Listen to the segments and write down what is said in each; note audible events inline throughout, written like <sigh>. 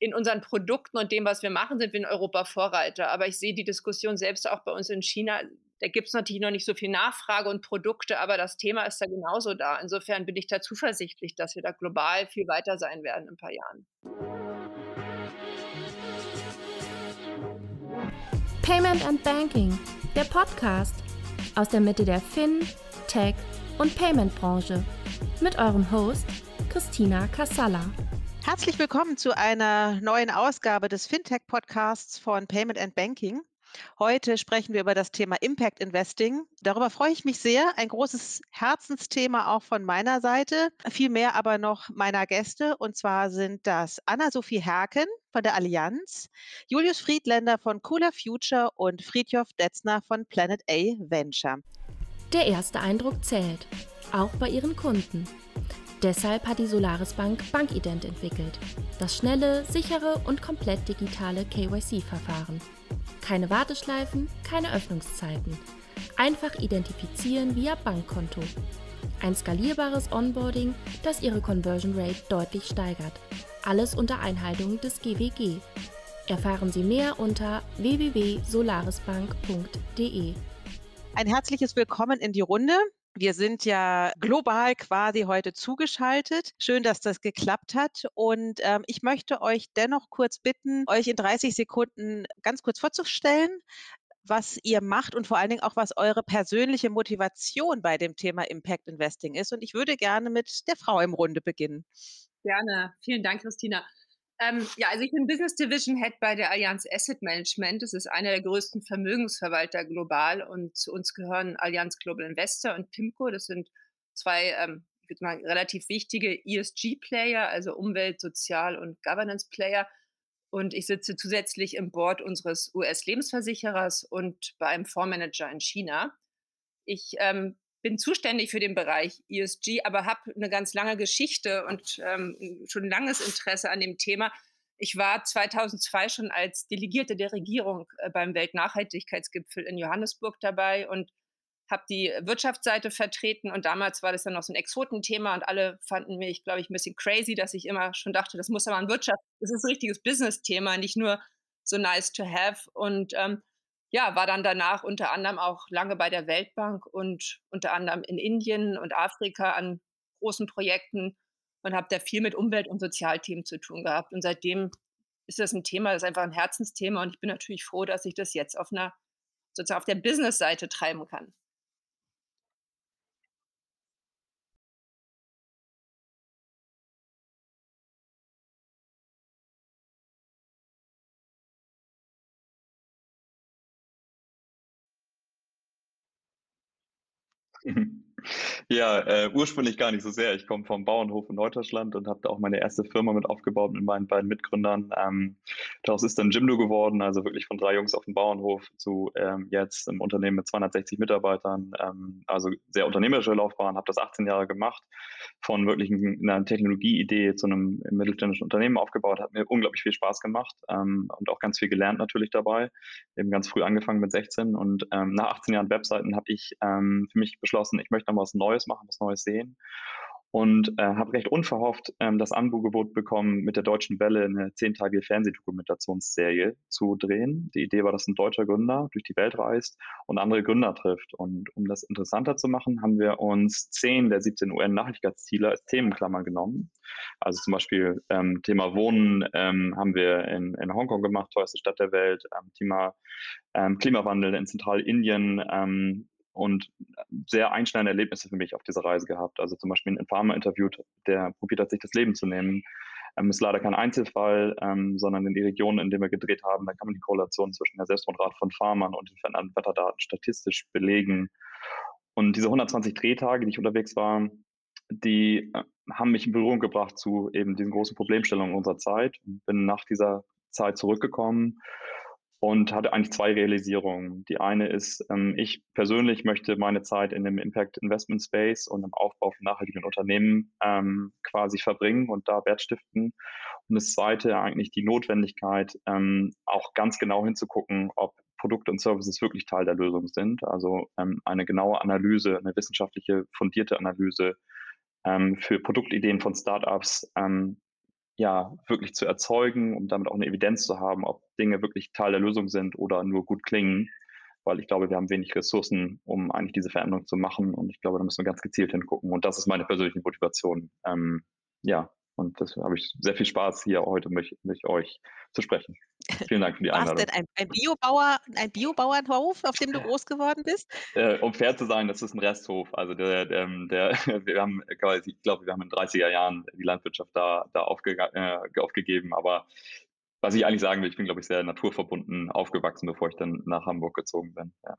in unseren Produkten und dem, was wir machen, sind wir in Europa Vorreiter. Aber ich sehe die Diskussion selbst auch bei uns in China. Da gibt es natürlich noch nicht so viel Nachfrage und Produkte, aber das Thema ist da genauso da. Insofern bin ich da zuversichtlich, dass wir da global viel weiter sein werden in ein paar Jahren. Payment and Banking, der Podcast aus der Mitte der Fin, Tech und Payment Branche mit eurem Host Christina Kassala. Herzlich willkommen zu einer neuen Ausgabe des Fintech-Podcasts von Payment and Banking. Heute sprechen wir über das Thema Impact Investing. Darüber freue ich mich sehr. Ein großes Herzensthema auch von meiner Seite. Viel mehr aber noch meiner Gäste. Und zwar sind das Anna-Sophie Herken von der Allianz, Julius Friedländer von Cooler Future und Friedjof Detzner von Planet A Venture. Der erste Eindruck zählt, auch bei ihren Kunden. Deshalb hat die Solaris Bank Bankident entwickelt. Das schnelle, sichere und komplett digitale KYC-Verfahren. Keine Warteschleifen, keine Öffnungszeiten. Einfach identifizieren via Bankkonto. Ein skalierbares Onboarding, das Ihre Conversion Rate deutlich steigert. Alles unter Einhaltung des GWG. Erfahren Sie mehr unter www.solarisbank.de. Ein herzliches Willkommen in die Runde. Wir sind ja global quasi heute zugeschaltet. Schön, dass das geklappt hat. Und ähm, ich möchte euch dennoch kurz bitten, euch in 30 Sekunden ganz kurz vorzustellen, was ihr macht und vor allen Dingen auch, was eure persönliche Motivation bei dem Thema Impact Investing ist. Und ich würde gerne mit der Frau im Runde beginnen. Gerne. Vielen Dank, Christina. Ähm, ja, also ich bin Business Division Head bei der Allianz Asset Management. Das ist einer der größten Vermögensverwalter global und zu uns gehören Allianz Global Investor und PIMCO. Das sind zwei, ähm, ich würde mal relativ wichtige ESG-Player, also Umwelt-, Sozial- und Governance-Player. Und ich sitze zusätzlich im Board unseres US-Lebensversicherers und bei einem Fondsmanager in China. Ich ähm, bin zuständig für den Bereich ESG, aber habe eine ganz lange Geschichte und ähm, schon langes Interesse an dem Thema. Ich war 2002 schon als Delegierte der Regierung äh, beim Weltnachhaltigkeitsgipfel in Johannesburg dabei und habe die Wirtschaftsseite vertreten und damals war das dann noch so ein Exotenthema und alle fanden mich, glaube ich, ein bisschen crazy, dass ich immer schon dachte, das muss aber ein Wirtschaft, das ist ein richtiges Business-Thema, nicht nur so nice to have. Und ähm, ja, war dann danach unter anderem auch lange bei der Weltbank und unter anderem in Indien und Afrika an großen Projekten und habe da viel mit Umwelt- und Sozialthemen zu tun gehabt. Und seitdem ist das ein Thema, das ist einfach ein Herzensthema und ich bin natürlich froh, dass ich das jetzt auf einer sozusagen auf der Business-Seite treiben kann. Mm-hmm. Ja, äh, ursprünglich gar nicht so sehr. Ich komme vom Bauernhof in Norddeutschland und habe da auch meine erste Firma mit aufgebaut mit meinen beiden Mitgründern. Ähm, daraus ist dann Jimdo geworden, also wirklich von drei Jungs auf dem Bauernhof zu ähm, jetzt im Unternehmen mit 260 Mitarbeitern. Ähm, also sehr unternehmerische Laufbahn, habe das 18 Jahre gemacht, von wirklich einer Technologieidee zu einem mittelständischen Unternehmen aufgebaut, hat mir unglaublich viel Spaß gemacht ähm, und auch ganz viel gelernt natürlich dabei. Eben ganz früh angefangen mit 16 und ähm, nach 18 Jahren Webseiten habe ich ähm, für mich beschlossen, ich möchte noch was Neues machen, was Neues sehen und äh, habe recht unverhofft ähm, das Angebot bekommen, mit der Deutschen Welle eine zehnteilige Fernsehdokumentationsserie zu drehen. Die Idee war, dass ein deutscher Gründer durch die Welt reist und andere Gründer trifft. Und um das interessanter zu machen, haben wir uns zehn der 17 UN-Nachhaltigkeitsziele als Themenklammer genommen. Also zum Beispiel ähm, Thema Wohnen ähm, haben wir in, in Hongkong gemacht, teuerste Stadt der Welt, ähm, Thema ähm, Klimawandel in Zentralindien, ähm, und sehr einschneidende Erlebnisse für mich auf dieser Reise gehabt. Also zum Beispiel ein Farmer interviewt, der probiert hat, sich das Leben zu nehmen. Ähm, ist leider kein Einzelfall, ähm, sondern in die Regionen, in denen wir gedreht haben, da kann man die Korrelation zwischen der Selbstmordrate von Farmern und den veränderten Wetterdaten statistisch belegen. Und diese 120 Drehtage, die ich unterwegs war, die äh, haben mich in Berührung gebracht zu eben diesen großen Problemstellungen unserer Zeit. Bin nach dieser Zeit zurückgekommen und hatte eigentlich zwei Realisierungen. Die eine ist, ähm, ich persönlich möchte meine Zeit in dem Impact Investment Space und im Aufbau von nachhaltigen Unternehmen ähm, quasi verbringen und da Wert stiften. Und das zweite eigentlich die Notwendigkeit, ähm, auch ganz genau hinzugucken, ob Produkte und Services wirklich Teil der Lösung sind. Also ähm, eine genaue Analyse, eine wissenschaftliche fundierte Analyse ähm, für Produktideen von Startups ähm, ja wirklich zu erzeugen, um damit auch eine Evidenz zu haben, ob Dinge wirklich Teil der Lösung sind oder nur gut klingen. Weil ich glaube, wir haben wenig Ressourcen, um eigentlich diese Veränderung zu machen. Und ich glaube, da müssen wir ganz gezielt hingucken. Und das ist meine persönliche Motivation. Ähm, ja, und das habe ich sehr viel Spaß, hier heute mit, mit euch zu sprechen. Vielen Dank für die Einladung. Warst denn ein, ein, Biobauer, ein Biobauernhof, auf dem du groß geworden bist? Äh, um fair zu sein, das ist ein Resthof. Also der, der, der <laughs> wir haben, ich glaube, wir haben in den 30er Jahren die Landwirtschaft da, da aufge, äh, aufgegeben. Aber was ich eigentlich sagen will, ich bin, glaube ich, sehr naturverbunden aufgewachsen, bevor ich dann nach Hamburg gezogen bin. Ja.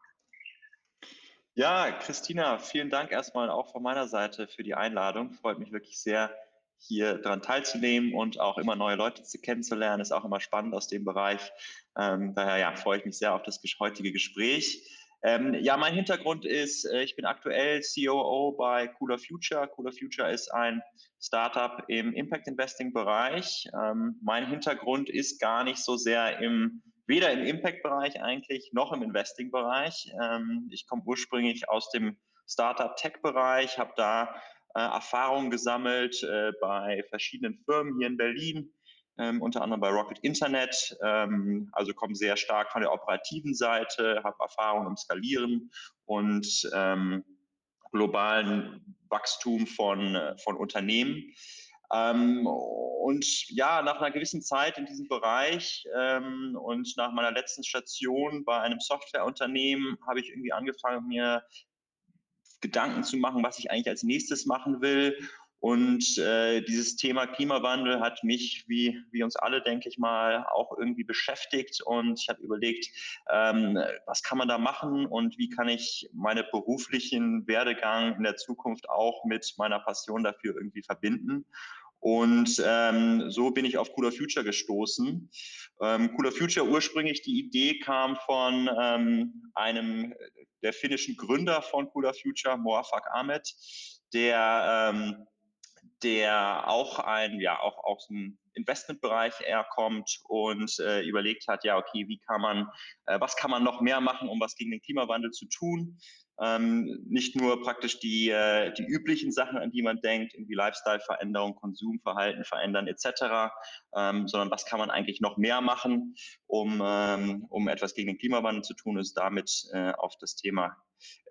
Ja, Christina, vielen Dank erstmal auch von meiner Seite für die Einladung. Freut mich wirklich sehr, hier daran teilzunehmen und auch immer neue Leute zu kennenzulernen, ist auch immer spannend aus dem Bereich. Ähm, daher ja, freue ich mich sehr auf das heutige Gespräch. Ähm, ja, mein Hintergrund ist, äh, ich bin aktuell COO bei Cooler Future. Cooler Future ist ein Startup im Impact Investing Bereich. Ähm, mein Hintergrund ist gar nicht so sehr im weder im Impact-Bereich eigentlich noch im Investing-Bereich. Ähm, ich komme ursprünglich aus dem Startup-Tech-Bereich, habe da Erfahrungen gesammelt äh, bei verschiedenen Firmen hier in Berlin, ähm, unter anderem bei Rocket Internet. Ähm, also komme sehr stark von der operativen Seite, habe Erfahrung im Skalieren und ähm, globalen Wachstum von, äh, von Unternehmen. Ähm, und ja, nach einer gewissen Zeit in diesem Bereich ähm, und nach meiner letzten Station bei einem Softwareunternehmen habe ich irgendwie angefangen, mir Gedanken zu machen, was ich eigentlich als nächstes machen will. Und äh, dieses Thema Klimawandel hat mich, wie, wie uns alle, denke ich mal, auch irgendwie beschäftigt. Und ich habe überlegt, ähm, was kann man da machen und wie kann ich meine beruflichen Werdegang in der Zukunft auch mit meiner Passion dafür irgendwie verbinden. Und ähm, so bin ich auf Cooler Future gestoßen. Ähm, Cooler Future ursprünglich, die Idee kam von ähm, einem der finnischen Gründer von Cooler Future, Moafak Ahmed, der, ähm, der auch ein, ja, auch aus dem Investmentbereich eher kommt und äh, überlegt hat, ja, okay, wie kann man, äh, was kann man noch mehr machen, um was gegen den Klimawandel zu tun? Ähm, nicht nur praktisch die, äh, die üblichen Sachen, an die man denkt, irgendwie Lifestyle-Veränderung, Konsumverhalten verändern etc., ähm, sondern was kann man eigentlich noch mehr machen, um, ähm, um etwas gegen den Klimawandel zu tun, ist damit äh, auf das Thema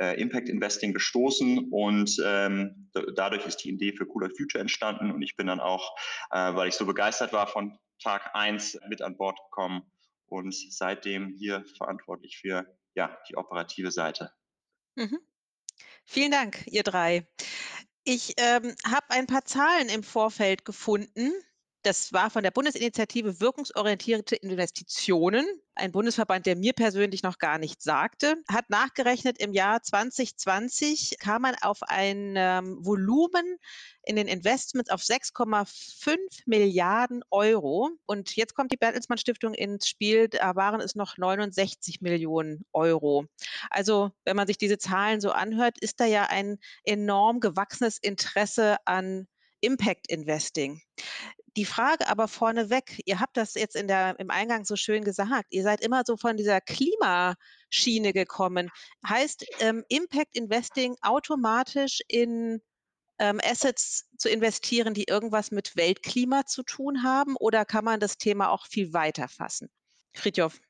äh, Impact Investing gestoßen und ähm, dadurch ist die Idee für Cooler Future entstanden und ich bin dann auch, äh, weil ich so begeistert war, von Tag eins mit an Bord gekommen und seitdem hier verantwortlich für ja, die operative Seite. Mhm. Vielen Dank, ihr drei. Ich ähm, habe ein paar Zahlen im Vorfeld gefunden. Das war von der Bundesinitiative Wirkungsorientierte Investitionen, ein Bundesverband, der mir persönlich noch gar nichts sagte, hat nachgerechnet, im Jahr 2020 kam man auf ein ähm, Volumen in den Investments auf 6,5 Milliarden Euro. Und jetzt kommt die Bertelsmann Stiftung ins Spiel, da waren es noch 69 Millionen Euro. Also wenn man sich diese Zahlen so anhört, ist da ja ein enorm gewachsenes Interesse an Impact Investing. Die Frage aber vorneweg, ihr habt das jetzt in der, im Eingang so schön gesagt, ihr seid immer so von dieser Klimaschiene gekommen. Heißt ähm, Impact Investing automatisch in ähm, Assets zu investieren, die irgendwas mit Weltklima zu tun haben? Oder kann man das Thema auch viel weiter fassen? Fritjof.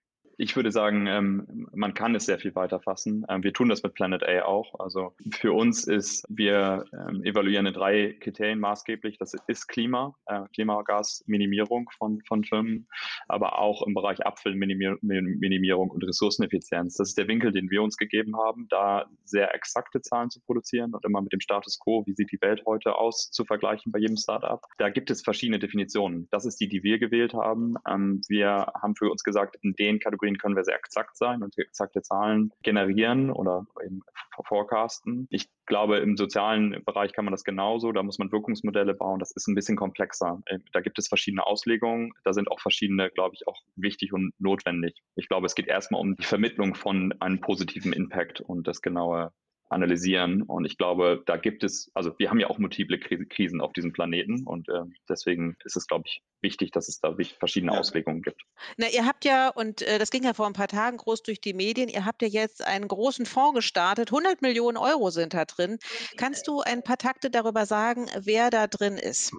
Ich würde sagen, ähm, man kann es sehr viel weiter fassen. Ähm, wir tun das mit Planet A auch. Also für uns ist, wir ähm, evaluieren in drei Kriterien maßgeblich. Das ist Klima, äh, Klimagasminimierung von, von Firmen, aber auch im Bereich Abfallminimierung und Ressourceneffizienz. Das ist der Winkel, den wir uns gegeben haben, da sehr exakte Zahlen zu produzieren und immer mit dem Status quo, wie sieht die Welt heute aus, zu vergleichen bei jedem Startup. Da gibt es verschiedene Definitionen. Das ist die, die wir gewählt haben. Ähm, wir haben für uns gesagt, in den Kategorien Kategorien können wir sehr exakt sein und exakte Zahlen generieren oder eben forecasten. Ich glaube, im sozialen Bereich kann man das genauso. Da muss man Wirkungsmodelle bauen. Das ist ein bisschen komplexer. Äh, da gibt es verschiedene Auslegungen. Da sind auch verschiedene, glaube ich, auch wichtig und notwendig. Ich glaube, es geht erstmal um die Vermittlung von einem positiven Impact und das genaue analysieren. Und ich glaube, da gibt es, also wir haben ja auch multiple Krisen auf diesem Planeten und äh, deswegen ist es, glaube ich, wichtig, dass es da verschiedene ja. Auslegungen gibt. Na, ihr habt ja, und äh, das ging ja vor ein paar Tagen groß durch die Medien, ihr habt ja jetzt einen großen Fonds gestartet, 100 Millionen Euro sind da drin. Kannst du ein paar Takte darüber sagen, wer da drin ist?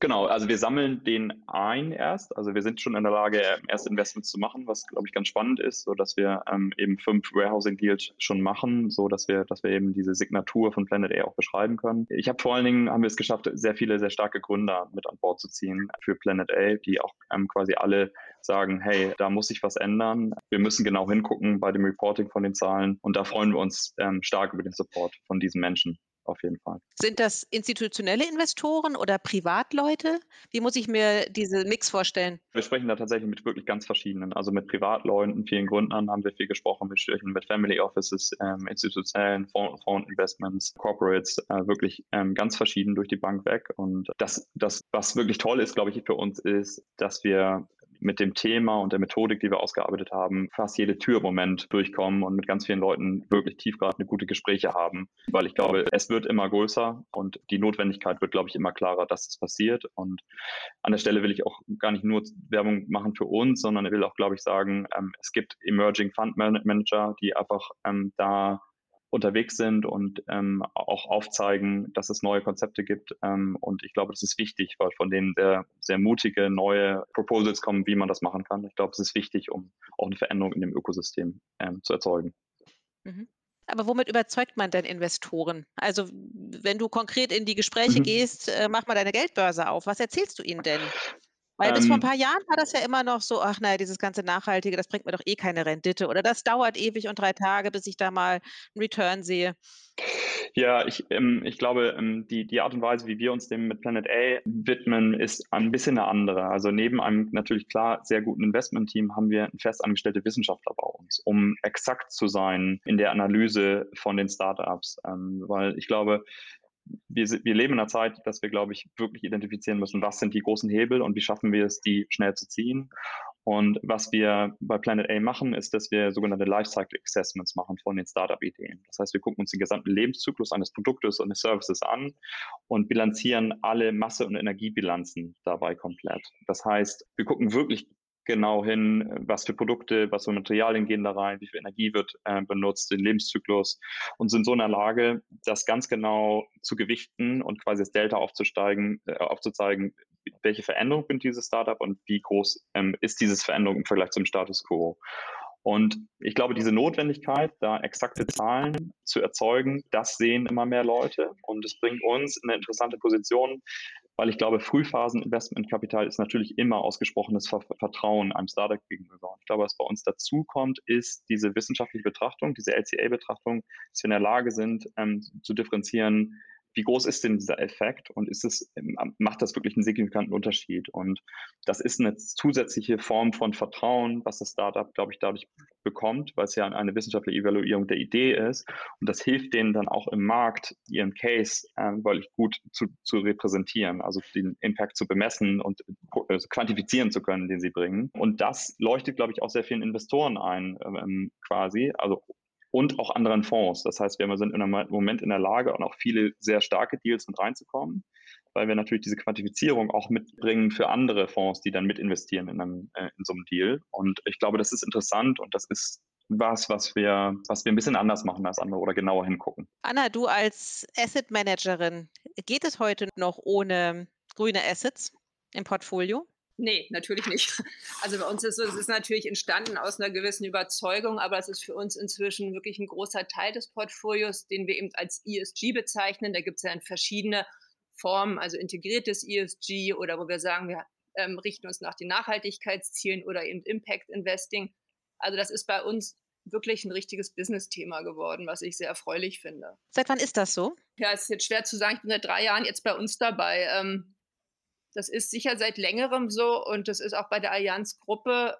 Genau, also wir sammeln den ein erst. Also wir sind schon in der Lage, erste Investments zu machen, was glaube ich ganz spannend ist, so dass wir ähm, eben fünf Warehousing Deals schon machen, so dass wir, dass wir eben diese Signatur von Planet A auch beschreiben können. Ich habe vor allen Dingen haben wir es geschafft, sehr viele sehr starke Gründer mit an Bord zu ziehen für Planet A, die auch ähm, quasi alle sagen, hey, da muss sich was ändern. Wir müssen genau hingucken bei dem Reporting von den Zahlen und da freuen wir uns ähm, stark über den Support von diesen Menschen auf jeden Fall. Sind das institutionelle Investoren oder Privatleute? Wie muss ich mir diese Mix vorstellen? Wir sprechen da tatsächlich mit wirklich ganz verschiedenen, also mit Privatleuten, vielen Gründern haben wir viel gesprochen, wir sprechen mit Family Offices, ähm, institutionellen Fondsinvestments, Corporates, äh, wirklich ähm, ganz verschieden durch die Bank weg. Und das, das, was wirklich toll ist, glaube ich, für uns ist, dass wir mit dem Thema und der Methodik, die wir ausgearbeitet haben, fast jede Tür im Moment durchkommen und mit ganz vielen Leuten wirklich tiefgreifende gute Gespräche haben. Weil ich glaube, es wird immer größer und die Notwendigkeit wird, glaube ich, immer klarer, dass es passiert. Und an der Stelle will ich auch gar nicht nur Werbung machen für uns, sondern ich will auch, glaube ich, sagen, ähm, es gibt Emerging Fund Manager, die einfach ähm, da unterwegs sind und ähm, auch aufzeigen, dass es neue Konzepte gibt. Ähm, und ich glaube, das ist wichtig, weil von denen sehr, sehr mutige neue Proposals kommen, wie man das machen kann. Ich glaube, es ist wichtig, um auch eine Veränderung in dem Ökosystem ähm, zu erzeugen. Mhm. Aber womit überzeugt man denn Investoren? Also wenn du konkret in die Gespräche mhm. gehst, äh, mach mal deine Geldbörse auf. Was erzählst du ihnen denn? Weil bis vor ein ähm paar Jahren war das ja immer noch so, ach naja, dieses ganze Nachhaltige, das bringt mir doch eh keine Rendite oder das dauert ewig und drei Tage, bis ich da mal einen Return sehe. Ja, ich, ähm, ich glaube, ähm, die, die Art und Weise, wie wir uns dem mit Planet A widmen, ist ein bisschen eine andere. Also neben einem natürlich klar sehr guten Investment-Team haben wir festangestellte Wissenschaftler bei uns, um exakt zu sein in der Analyse von den Startups. Ähm, weil ich glaube, wir, wir leben in einer Zeit, dass wir, glaube ich, wirklich identifizieren müssen, was sind die großen Hebel und wie schaffen wir es, die schnell zu ziehen. Und was wir bei Planet A machen, ist, dass wir sogenannte Lifecycle Assessments machen von den Startup-Ideen. Das heißt, wir gucken uns den gesamten Lebenszyklus eines Produktes und des Services an und bilanzieren alle Masse- und Energiebilanzen dabei komplett. Das heißt, wir gucken wirklich genau hin, was für Produkte, was für Materialien gehen da rein, wie viel Energie wird äh, benutzt, den Lebenszyklus und sind so in der Lage, das ganz genau zu gewichten und quasi das Delta aufzusteigen, äh, aufzuzeigen, welche Veränderung bringt dieses Startup und wie groß ähm, ist diese Veränderung im Vergleich zum Status quo. Und ich glaube, diese Notwendigkeit, da exakte Zahlen zu erzeugen, das sehen immer mehr Leute. Und es bringt uns in eine interessante Position, weil ich glaube, Frühphasen-Investmentkapital ist natürlich immer ausgesprochenes Vertrauen einem Startup gegenüber. Ich glaube, was bei uns dazu kommt, ist diese wissenschaftliche Betrachtung, diese LCA-Betrachtung, dass wir in der Lage sind, ähm, zu differenzieren, wie groß ist denn dieser Effekt und ist es, ähm, macht das wirklich einen signifikanten Unterschied? Und das ist eine zusätzliche Form von Vertrauen, was das Startup, glaube ich, dadurch bekommt, weil es ja eine wissenschaftliche Evaluierung der Idee ist. Und das hilft denen dann auch im Markt, ihren Case äh, wirklich gut zu, zu repräsentieren, also den Impact zu bemessen und äh, quantifizieren zu können, den sie bringen. Und das leuchtet, glaube ich, auch sehr vielen Investoren ein, ähm, quasi. Also und auch anderen Fonds. Das heißt, wir sind im Moment in der Lage, auch viele sehr starke Deals mit reinzukommen, weil wir natürlich diese Quantifizierung auch mitbringen für andere Fonds, die dann mit investieren in, einem, äh, in so einem Deal. Und ich glaube, das ist interessant und das ist was, was wir, was wir ein bisschen anders machen als andere oder genauer hingucken. Anna, du als Asset Managerin, geht es heute noch ohne grüne Assets im Portfolio? Nee, natürlich nicht. Also bei uns ist es, ist natürlich entstanden aus einer gewissen Überzeugung, aber es ist für uns inzwischen wirklich ein großer Teil des Portfolios, den wir eben als ESG bezeichnen. Da gibt es ja verschiedene Formen, also integriertes ESG oder wo wir sagen, wir ähm, richten uns nach den Nachhaltigkeitszielen oder eben Impact Investing. Also das ist bei uns wirklich ein richtiges Business-Thema geworden, was ich sehr erfreulich finde. Seit wann ist das so? Ja, es ist jetzt schwer zu sagen. Ich bin seit drei Jahren jetzt bei uns dabei. Ähm, das ist sicher seit längerem so und das ist auch bei der Allianz-Gruppe.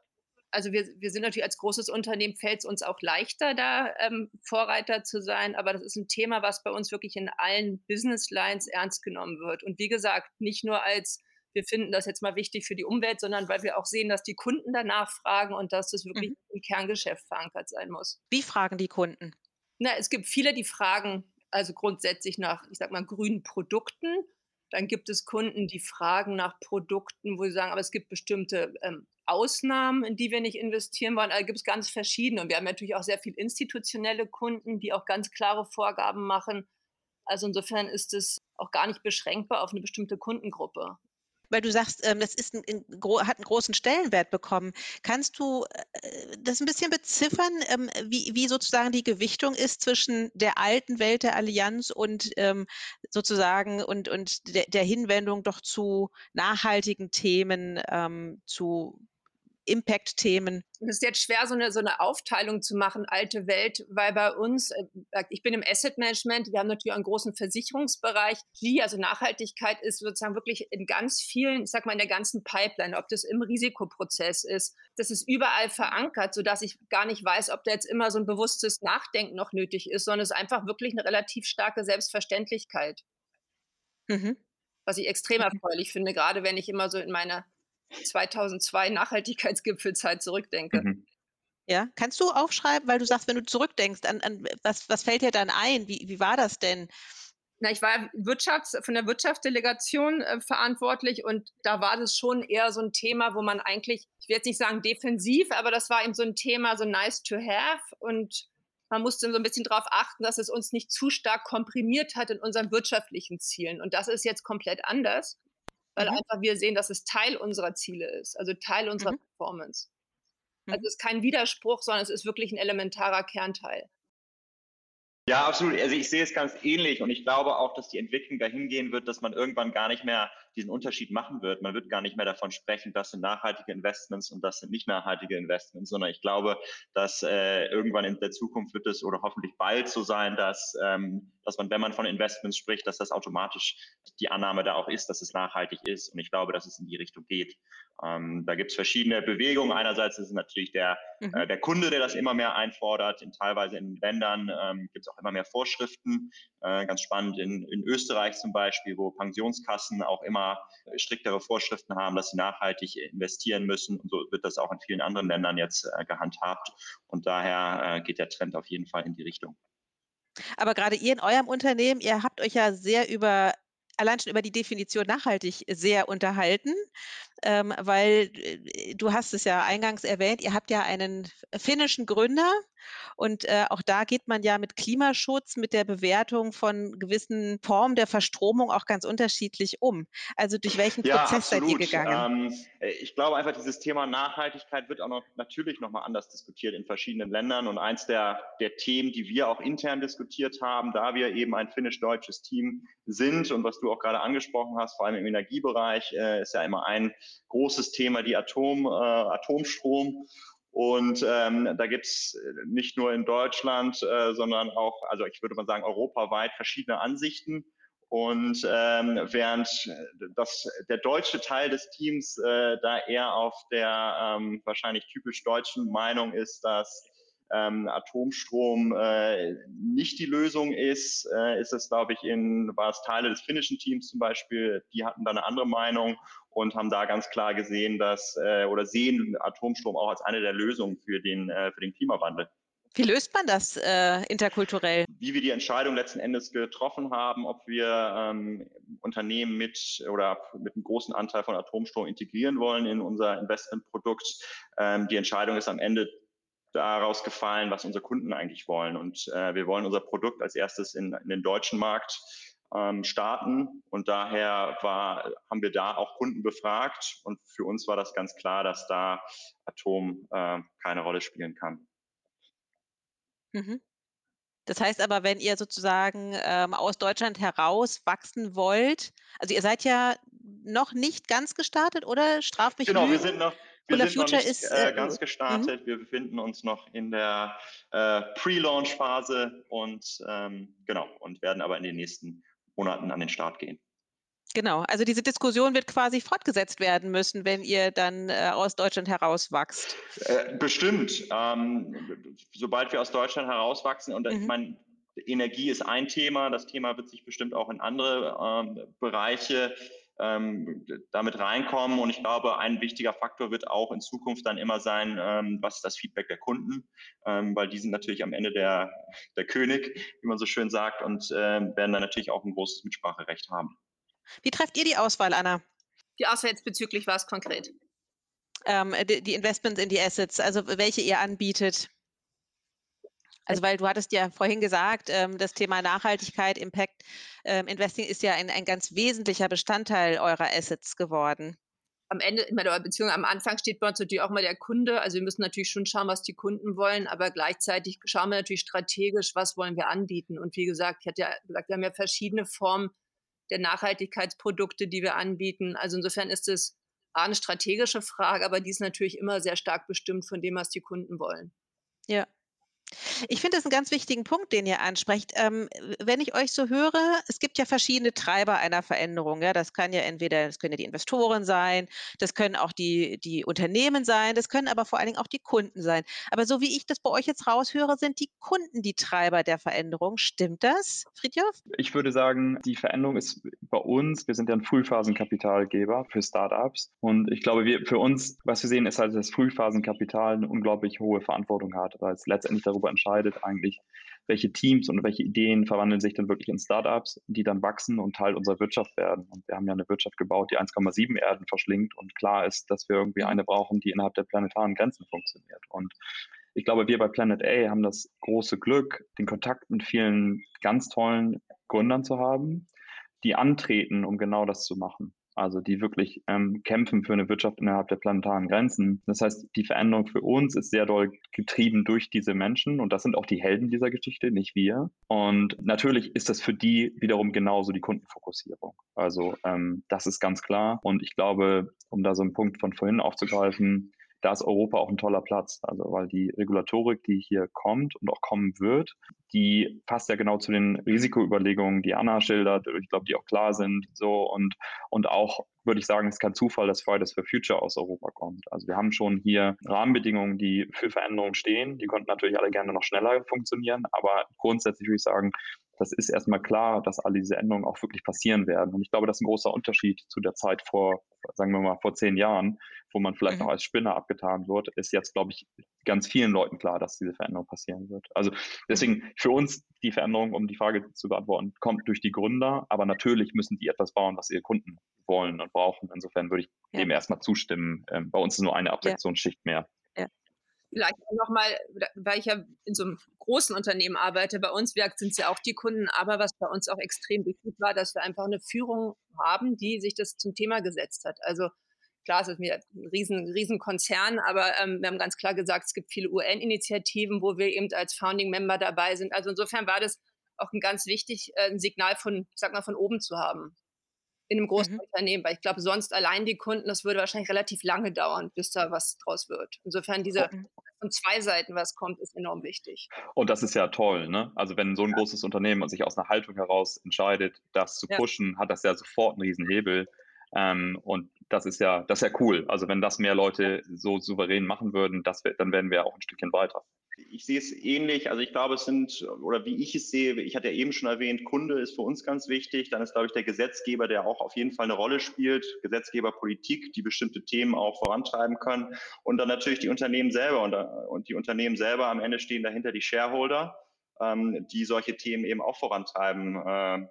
Also wir, wir sind natürlich als großes Unternehmen, fällt es uns auch leichter, da ähm, Vorreiter zu sein. Aber das ist ein Thema, was bei uns wirklich in allen Business Lines ernst genommen wird. Und wie gesagt, nicht nur als wir finden das jetzt mal wichtig für die Umwelt, sondern weil wir auch sehen, dass die Kunden danach fragen und dass das wirklich mhm. im Kerngeschäft verankert sein muss. Wie fragen die Kunden? Na, es gibt viele, die fragen also grundsätzlich nach, ich sag mal, grünen Produkten dann gibt es Kunden, die fragen nach Produkten, wo sie sagen, aber es gibt bestimmte ähm, Ausnahmen, in die wir nicht investieren wollen. Also gibt es ganz verschiedene. Und wir haben natürlich auch sehr viel institutionelle Kunden, die auch ganz klare Vorgaben machen. Also insofern ist es auch gar nicht beschränkbar auf eine bestimmte Kundengruppe weil du sagst, ähm, das ist ein, ein, hat einen großen Stellenwert bekommen. Kannst du äh, das ein bisschen beziffern, ähm, wie, wie, sozusagen die Gewichtung ist zwischen der alten Welt der Allianz und ähm, sozusagen und, und der, der, Hinwendung doch zu nachhaltigen Themen, ähm, zu Impact-Themen? Es ist jetzt schwer, so eine, so eine Aufteilung zu machen, alte Welt, weil bei uns, äh, ich bin im Asset Management, wir haben natürlich einen großen Versicherungsbereich. Die, also Nachhaltigkeit ist sozusagen wirklich in ganz vielen, ich sag mal in der ganzen Pipeline, ob das im Risikoprozess ist, das ist überall verankert, sodass ich gar nicht weiß, ob da jetzt immer so ein bewusstes Nachdenken noch nötig ist, sondern es ist einfach wirklich eine relativ starke Selbstverständlichkeit. Mhm. Was ich extrem mhm. erfreulich finde, gerade wenn ich immer so in meine 2002 Nachhaltigkeitsgipfelzeit zurückdenke. Mhm. Ja, kannst du aufschreiben, weil du sagst, wenn du zurückdenkst, an, an was, was fällt dir dann ein? Wie, wie war das denn? Na, ich war Wirtschafts-, von der Wirtschaftsdelegation äh, verantwortlich und da war das schon eher so ein Thema, wo man eigentlich, ich will jetzt nicht sagen defensiv, aber das war eben so ein Thema, so nice to have und man musste so ein bisschen darauf achten, dass es uns nicht zu stark komprimiert hat in unseren wirtschaftlichen Zielen. Und das ist jetzt komplett anders weil mhm. einfach wir sehen, dass es Teil unserer Ziele ist, also Teil unserer mhm. Performance. Also mhm. es ist kein Widerspruch, sondern es ist wirklich ein elementarer Kernteil. Ja, absolut. Also ich sehe es ganz ähnlich und ich glaube auch, dass die Entwicklung dahin gehen wird, dass man irgendwann gar nicht mehr diesen Unterschied machen wird. Man wird gar nicht mehr davon sprechen, das sind nachhaltige Investments und das sind nicht nachhaltige Investments, sondern ich glaube, dass äh, irgendwann in der Zukunft wird es oder hoffentlich bald so sein, dass, ähm, dass man, wenn man von Investments spricht, dass das automatisch die Annahme da auch ist, dass es nachhaltig ist. Und ich glaube, dass es in die Richtung geht. Ähm, da gibt es verschiedene Bewegungen. Einerseits ist es natürlich der, mhm. äh, der Kunde, der das immer mehr einfordert. In, teilweise in Ländern ähm, gibt es auch immer mehr Vorschriften. Äh, ganz spannend in, in Österreich zum Beispiel, wo Pensionskassen auch immer striktere Vorschriften haben, dass sie nachhaltig investieren müssen. Und so wird das auch in vielen anderen Ländern jetzt äh, gehandhabt. Und daher äh, geht der Trend auf jeden Fall in die Richtung. Aber gerade ihr in eurem Unternehmen, ihr habt euch ja sehr über allein schon über die Definition nachhaltig sehr unterhalten, ähm, weil äh, du hast es ja eingangs erwähnt, ihr habt ja einen finnischen Gründer und äh, auch da geht man ja mit Klimaschutz, mit der Bewertung von gewissen Formen der Verstromung auch ganz unterschiedlich um. Also durch welchen ja, Prozess absolut. seid ihr gegangen? Ähm, äh, ich glaube einfach, dieses Thema Nachhaltigkeit wird auch noch natürlich nochmal anders diskutiert in verschiedenen Ländern. Und eins der, der Themen, die wir auch intern diskutiert haben, da wir eben ein finnisch-deutsches Team sind und was du auch gerade angesprochen hast, vor allem im Energiebereich, äh, ist ja immer ein großes Thema die Atom, äh, Atomstrom. Und ähm, da äh, nicht nur in Deutschland, äh, sondern auch, also ich würde mal sagen, europaweit verschiedene Ansichten. Und ähm, während das, der deutsche Teil des Teams äh, da eher auf der ähm, wahrscheinlich typisch deutschen Meinung ist, dass ähm, Atomstrom äh, nicht die Lösung ist, äh, ist es, glaube ich, in war es Teile des finnischen Teams zum Beispiel, die hatten da eine andere Meinung und haben da ganz klar gesehen, dass äh, oder sehen Atomstrom auch als eine der Lösungen für den, äh, für den Klimawandel. Wie löst man das äh, interkulturell? Wie wir die Entscheidung letzten Endes getroffen haben, ob wir ähm, Unternehmen mit oder mit einem großen Anteil von Atomstrom integrieren wollen in unser Investmentprodukt. Ähm, die Entscheidung ist am Ende daraus gefallen, was unsere Kunden eigentlich wollen. Und äh, wir wollen unser Produkt als erstes in, in den deutschen Markt ähm, starten. Und daher war, haben wir da auch Kunden befragt. Und für uns war das ganz klar, dass da Atom äh, keine Rolle spielen kann. Mhm. Das heißt aber, wenn ihr sozusagen ähm, aus Deutschland heraus wachsen wollt, also ihr seid ja noch nicht ganz gestartet, oder? Straf mich Genau, wir sind noch, wir sind Future noch nicht ist, äh, äh ganz mhm. gestartet. Wir befinden uns noch in der äh, Pre-Launch-Phase und ähm, genau und werden aber in den nächsten Monaten an den Start gehen. Genau, also diese Diskussion wird quasi fortgesetzt werden müssen, wenn ihr dann äh, aus Deutschland herauswachst. Äh, bestimmt. Ähm, sobald wir aus Deutschland herauswachsen und mhm. ich meine, Energie ist ein Thema, das Thema wird sich bestimmt auch in andere ähm, Bereiche ähm, damit reinkommen. Und ich glaube, ein wichtiger Faktor wird auch in Zukunft dann immer sein, ähm, was ist das Feedback der Kunden, ähm, weil die sind natürlich am Ende der, der König, wie man so schön sagt, und äh, werden dann natürlich auch ein großes Mitspracherecht haben. Wie trefft ihr die Auswahl, Anna? Die Auswahl jetzt bezüglich was konkret? Ähm, die, die Investments in die Assets, also welche ihr anbietet. Also weil du hattest ja vorhin gesagt, ähm, das Thema Nachhaltigkeit, Impact ähm, Investing ist ja ein, ein ganz wesentlicher Bestandteil eurer Assets geworden am Ende, in meiner Beziehung am Anfang steht bei uns natürlich auch mal der Kunde. Also wir müssen natürlich schon schauen, was die Kunden wollen, aber gleichzeitig schauen wir natürlich strategisch, was wollen wir anbieten. Und wie gesagt, ich hatte ja gesagt, wir haben ja verschiedene Formen der Nachhaltigkeitsprodukte, die wir anbieten. Also insofern ist es eine strategische Frage, aber die ist natürlich immer sehr stark bestimmt von dem, was die Kunden wollen. Ja, ich finde das einen ganz wichtigen Punkt, den ihr ansprecht. Ähm, wenn ich euch so höre, es gibt ja verschiedene Treiber einer Veränderung. Ja, das kann ja entweder, das können ja die Investoren sein, das können auch die, die Unternehmen sein, das können aber vor allen Dingen auch die Kunden sein. Aber so wie ich das bei euch jetzt raushöre, sind die Kunden die Treiber der Veränderung. Stimmt das, Friedhof? Ich würde sagen, die Veränderung ist bei uns, wir sind ja ein Frühphasenkapitalgeber für Startups. Und ich glaube, wir, für uns, was wir sehen, ist halt, dass Frühphasenkapital eine unglaublich hohe Verantwortung hat, weil es letztendlich darüber darüber entscheidet eigentlich, welche Teams und welche Ideen verwandeln sich dann wirklich in Startups, die dann wachsen und Teil unserer Wirtschaft werden. Und wir haben ja eine Wirtschaft gebaut, die 1,7 Erden verschlingt und klar ist, dass wir irgendwie eine brauchen, die innerhalb der planetaren Grenzen funktioniert. Und ich glaube, wir bei Planet A haben das große Glück, den Kontakt mit vielen ganz tollen Gründern zu haben, die antreten, um genau das zu machen also die wirklich ähm, kämpfen für eine Wirtschaft innerhalb der planetaren Grenzen. Das heißt, die Veränderung für uns ist sehr doll getrieben durch diese Menschen und das sind auch die Helden dieser Geschichte, nicht wir. Und natürlich ist das für die wiederum genauso die Kundenfokussierung. Also ähm, das ist ganz klar. Und ich glaube, um da so einen Punkt von vorhin aufzugreifen, da ist Europa auch ein toller Platz. Also weil die Regulatorik, die hier kommt und auch kommen wird, die passt ja genau zu den Risikoüberlegungen, die Anna schildert, ich glaube, die auch klar sind. So und, und auch würde ich sagen, es ist kein Zufall, dass Fridays for Future aus Europa kommt. Also wir haben schon hier Rahmenbedingungen, die für Veränderungen stehen. Die konnten natürlich alle gerne noch schneller funktionieren, aber grundsätzlich würde ich sagen, das ist erstmal klar, dass alle diese Änderungen auch wirklich passieren werden. Und ich glaube, das ist ein großer Unterschied zu der Zeit vor, sagen wir mal, vor zehn Jahren, wo man vielleicht mhm. noch als Spinner abgetan wird, ist jetzt, glaube ich, ganz vielen Leuten klar, dass diese Veränderung passieren wird. Also deswegen für uns die Veränderung, um die Frage zu beantworten, kommt durch die Gründer, aber natürlich müssen die etwas bauen, was ihre Kunden wollen und brauchen. Insofern würde ich ja. dem erstmal zustimmen. Ähm, bei uns ist nur eine Absektionsschicht ja. mehr. Vielleicht nochmal, weil ich ja in so einem großen Unternehmen arbeite, bei uns sind es ja auch die Kunden, aber was bei uns auch extrem wichtig war, dass wir einfach eine Führung haben, die sich das zum Thema gesetzt hat. Also klar, es ist mir ein riesen, riesen Konzern, aber ähm, wir haben ganz klar gesagt, es gibt viele UN-Initiativen, wo wir eben als Founding-Member dabei sind. Also insofern war das auch ein ganz wichtig, äh, ein Signal von, ich sag mal, von oben zu haben in einem großen mhm. Unternehmen, weil ich glaube, sonst allein die Kunden, das würde wahrscheinlich relativ lange dauern, bis da was draus wird. Insofern diese von zwei Seiten was kommt, ist enorm wichtig. Und das ist ja toll, ne? Also wenn so ein ja. großes Unternehmen sich aus einer Haltung heraus entscheidet, das zu pushen, ja. hat das ja sofort einen riesen Hebel. Ähm, und das ist ja, das ist ja cool. Also wenn das mehr Leute so souverän machen würden, das, dann werden wir auch ein Stückchen weiter ich sehe es ähnlich. Also ich glaube, es sind, oder wie ich es sehe, ich hatte ja eben schon erwähnt, Kunde ist für uns ganz wichtig. Dann ist, glaube ich, der Gesetzgeber, der auch auf jeden Fall eine Rolle spielt, Gesetzgeberpolitik, die bestimmte Themen auch vorantreiben können. Und dann natürlich die Unternehmen selber. Und, und die Unternehmen selber am Ende stehen dahinter die Shareholder, ähm, die solche Themen eben auch vorantreiben äh,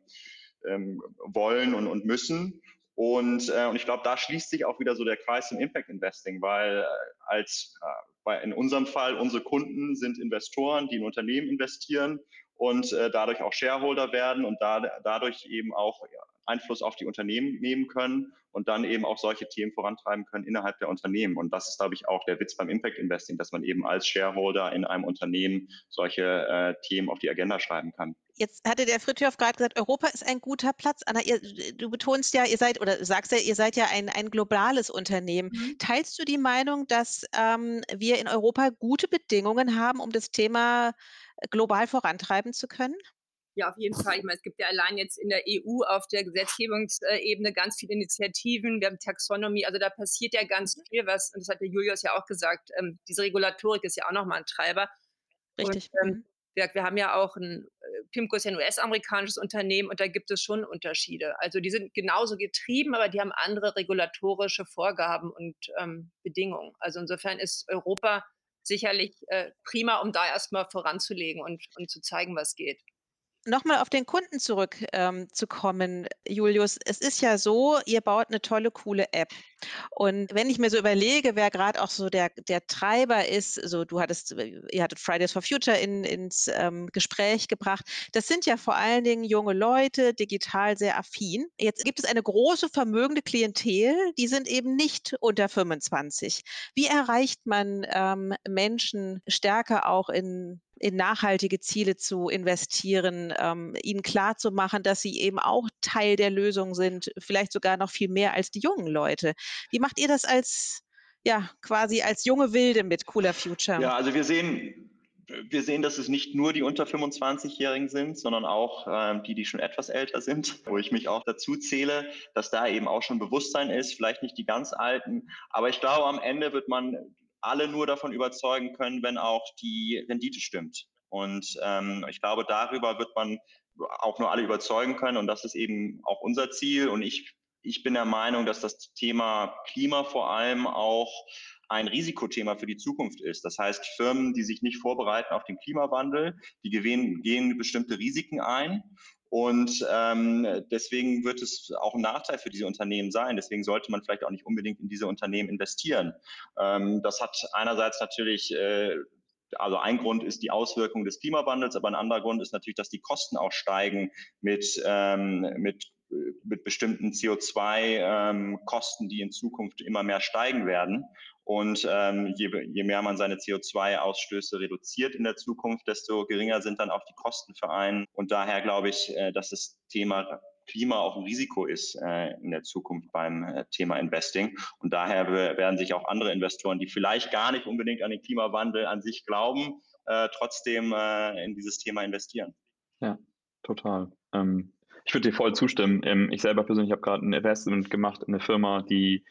ähm, wollen und, und müssen. Und, äh, und ich glaube, da schließt sich auch wieder so der Kreis im Impact Investing, weil äh, als äh, weil in unserem Fall unsere Kunden sind Investoren, die in Unternehmen investieren und äh, dadurch auch Shareholder werden und da, dadurch eben auch Einfluss auf die Unternehmen nehmen können und dann eben auch solche Themen vorantreiben können innerhalb der Unternehmen. Und das ist, glaube ich, auch der Witz beim Impact Investing, dass man eben als Shareholder in einem Unternehmen solche äh, Themen auf die Agenda schreiben kann. Jetzt hatte der Fritjof gerade gesagt, Europa ist ein guter Platz. Anna, ihr, du betonst ja, ihr seid oder sagst ja, ihr seid ja ein, ein globales Unternehmen. Mhm. Teilst du die Meinung, dass ähm, wir in Europa gute Bedingungen haben, um das Thema global vorantreiben zu können? Ja, auf jeden Fall. Ich meine, es gibt ja allein jetzt in der EU auf der Gesetzgebungsebene ganz viele Initiativen. Wir haben Taxonomie, also da passiert ja ganz mhm. viel was. Und das hat der Julius ja auch gesagt. Ähm, diese Regulatorik ist ja auch nochmal ein Treiber. Richtig. Und, ähm, wir, wir, haben ja auch ein, äh, PIMCO ist ja ein US-amerikanisches Unternehmen und da gibt es schon Unterschiede. Also die sind genauso getrieben, aber die haben andere regulatorische Vorgaben und ähm, Bedingungen. Also insofern ist Europa sicherlich äh, prima, um da erstmal voranzulegen und, und zu zeigen, was geht. Nochmal auf den Kunden zurückzukommen, ähm, Julius. Es ist ja so, ihr baut eine tolle, coole App. Und wenn ich mir so überlege, wer gerade auch so der, der Treiber ist, so du hattest, ihr hattet Fridays for Future in, ins ähm, Gespräch gebracht, das sind ja vor allen Dingen junge Leute, digital sehr affin. Jetzt gibt es eine große vermögende Klientel, die sind eben nicht unter 25. Wie erreicht man ähm, Menschen stärker auch in in nachhaltige Ziele zu investieren, ähm, ihnen klarzumachen, dass sie eben auch Teil der Lösung sind, vielleicht sogar noch viel mehr als die jungen Leute. Wie macht ihr das als, ja, quasi als junge Wilde mit Cooler Future? Ja, also wir sehen, wir sehen, dass es nicht nur die unter 25-Jährigen sind, sondern auch ähm, die, die schon etwas älter sind, wo ich mich auch dazu zähle, dass da eben auch schon Bewusstsein ist, vielleicht nicht die ganz Alten. Aber ich glaube, am Ende wird man alle nur davon überzeugen können, wenn auch die Rendite stimmt. Und ähm, ich glaube, darüber wird man auch nur alle überzeugen können. Und das ist eben auch unser Ziel. Und ich, ich bin der Meinung, dass das Thema Klima vor allem auch ein Risikothema für die Zukunft ist. Das heißt, Firmen, die sich nicht vorbereiten auf den Klimawandel, die gehen, gehen bestimmte Risiken ein. Und ähm, deswegen wird es auch ein Nachteil für diese Unternehmen sein. Deswegen sollte man vielleicht auch nicht unbedingt in diese Unternehmen investieren. Ähm, das hat einerseits natürlich äh, also ein Grund ist die Auswirkung des Klimawandels, aber ein anderer Grund ist natürlich, dass die Kosten auch steigen mit, ähm, mit, mit bestimmten CO2-Kosten, ähm, die in Zukunft immer mehr steigen werden. Und ähm, je, je mehr man seine CO2-Ausstöße reduziert in der Zukunft, desto geringer sind dann auch die Kosten für einen. Und daher glaube ich, äh, dass das Thema Klima auch ein Risiko ist äh, in der Zukunft beim äh, Thema Investing. Und daher werden sich auch andere Investoren, die vielleicht gar nicht unbedingt an den Klimawandel an sich glauben, äh, trotzdem äh, in dieses Thema investieren. Ja, total. Ähm, ich würde dir voll zustimmen. Ähm, ich selber persönlich habe gerade ein Investment gemacht in eine Firma, die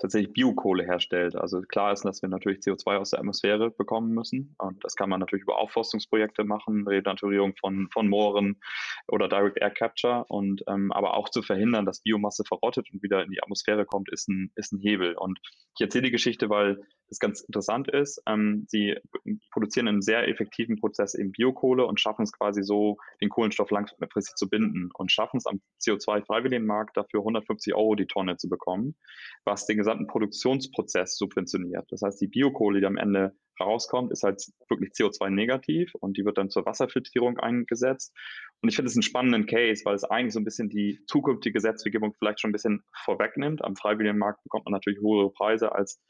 tatsächlich Biokohle herstellt. Also klar ist, dass wir natürlich CO2 aus der Atmosphäre bekommen müssen. Und das kann man natürlich über Aufforstungsprojekte machen, Renaturierung von, von Mooren oder Direct Air Capture. Und ähm, aber auch zu verhindern, dass Biomasse verrottet und wieder in die Atmosphäre kommt, ist ein, ist ein Hebel. Und ich erzähle die Geschichte, weil es ganz interessant ist. Ähm, sie produzieren einen sehr effektiven Prozess eben Biokohle und schaffen es quasi so, den Kohlenstoff langfristig zu binden und schaffen es am CO2-Freiwilligenmarkt dafür 150 Euro die Tonne zu bekommen, was den gesamten Produktionsprozess subventioniert. Das heißt, die Biokohle, die am Ende rauskommt, ist halt wirklich CO2-negativ und die wird dann zur Wasserfiltrierung eingesetzt. Und ich finde es einen spannenden Case, weil es eigentlich so ein bisschen die zukünftige Gesetzgebung vielleicht schon ein bisschen vorwegnimmt. Am Freiwilligenmarkt bekommt man natürlich höhere Preise als,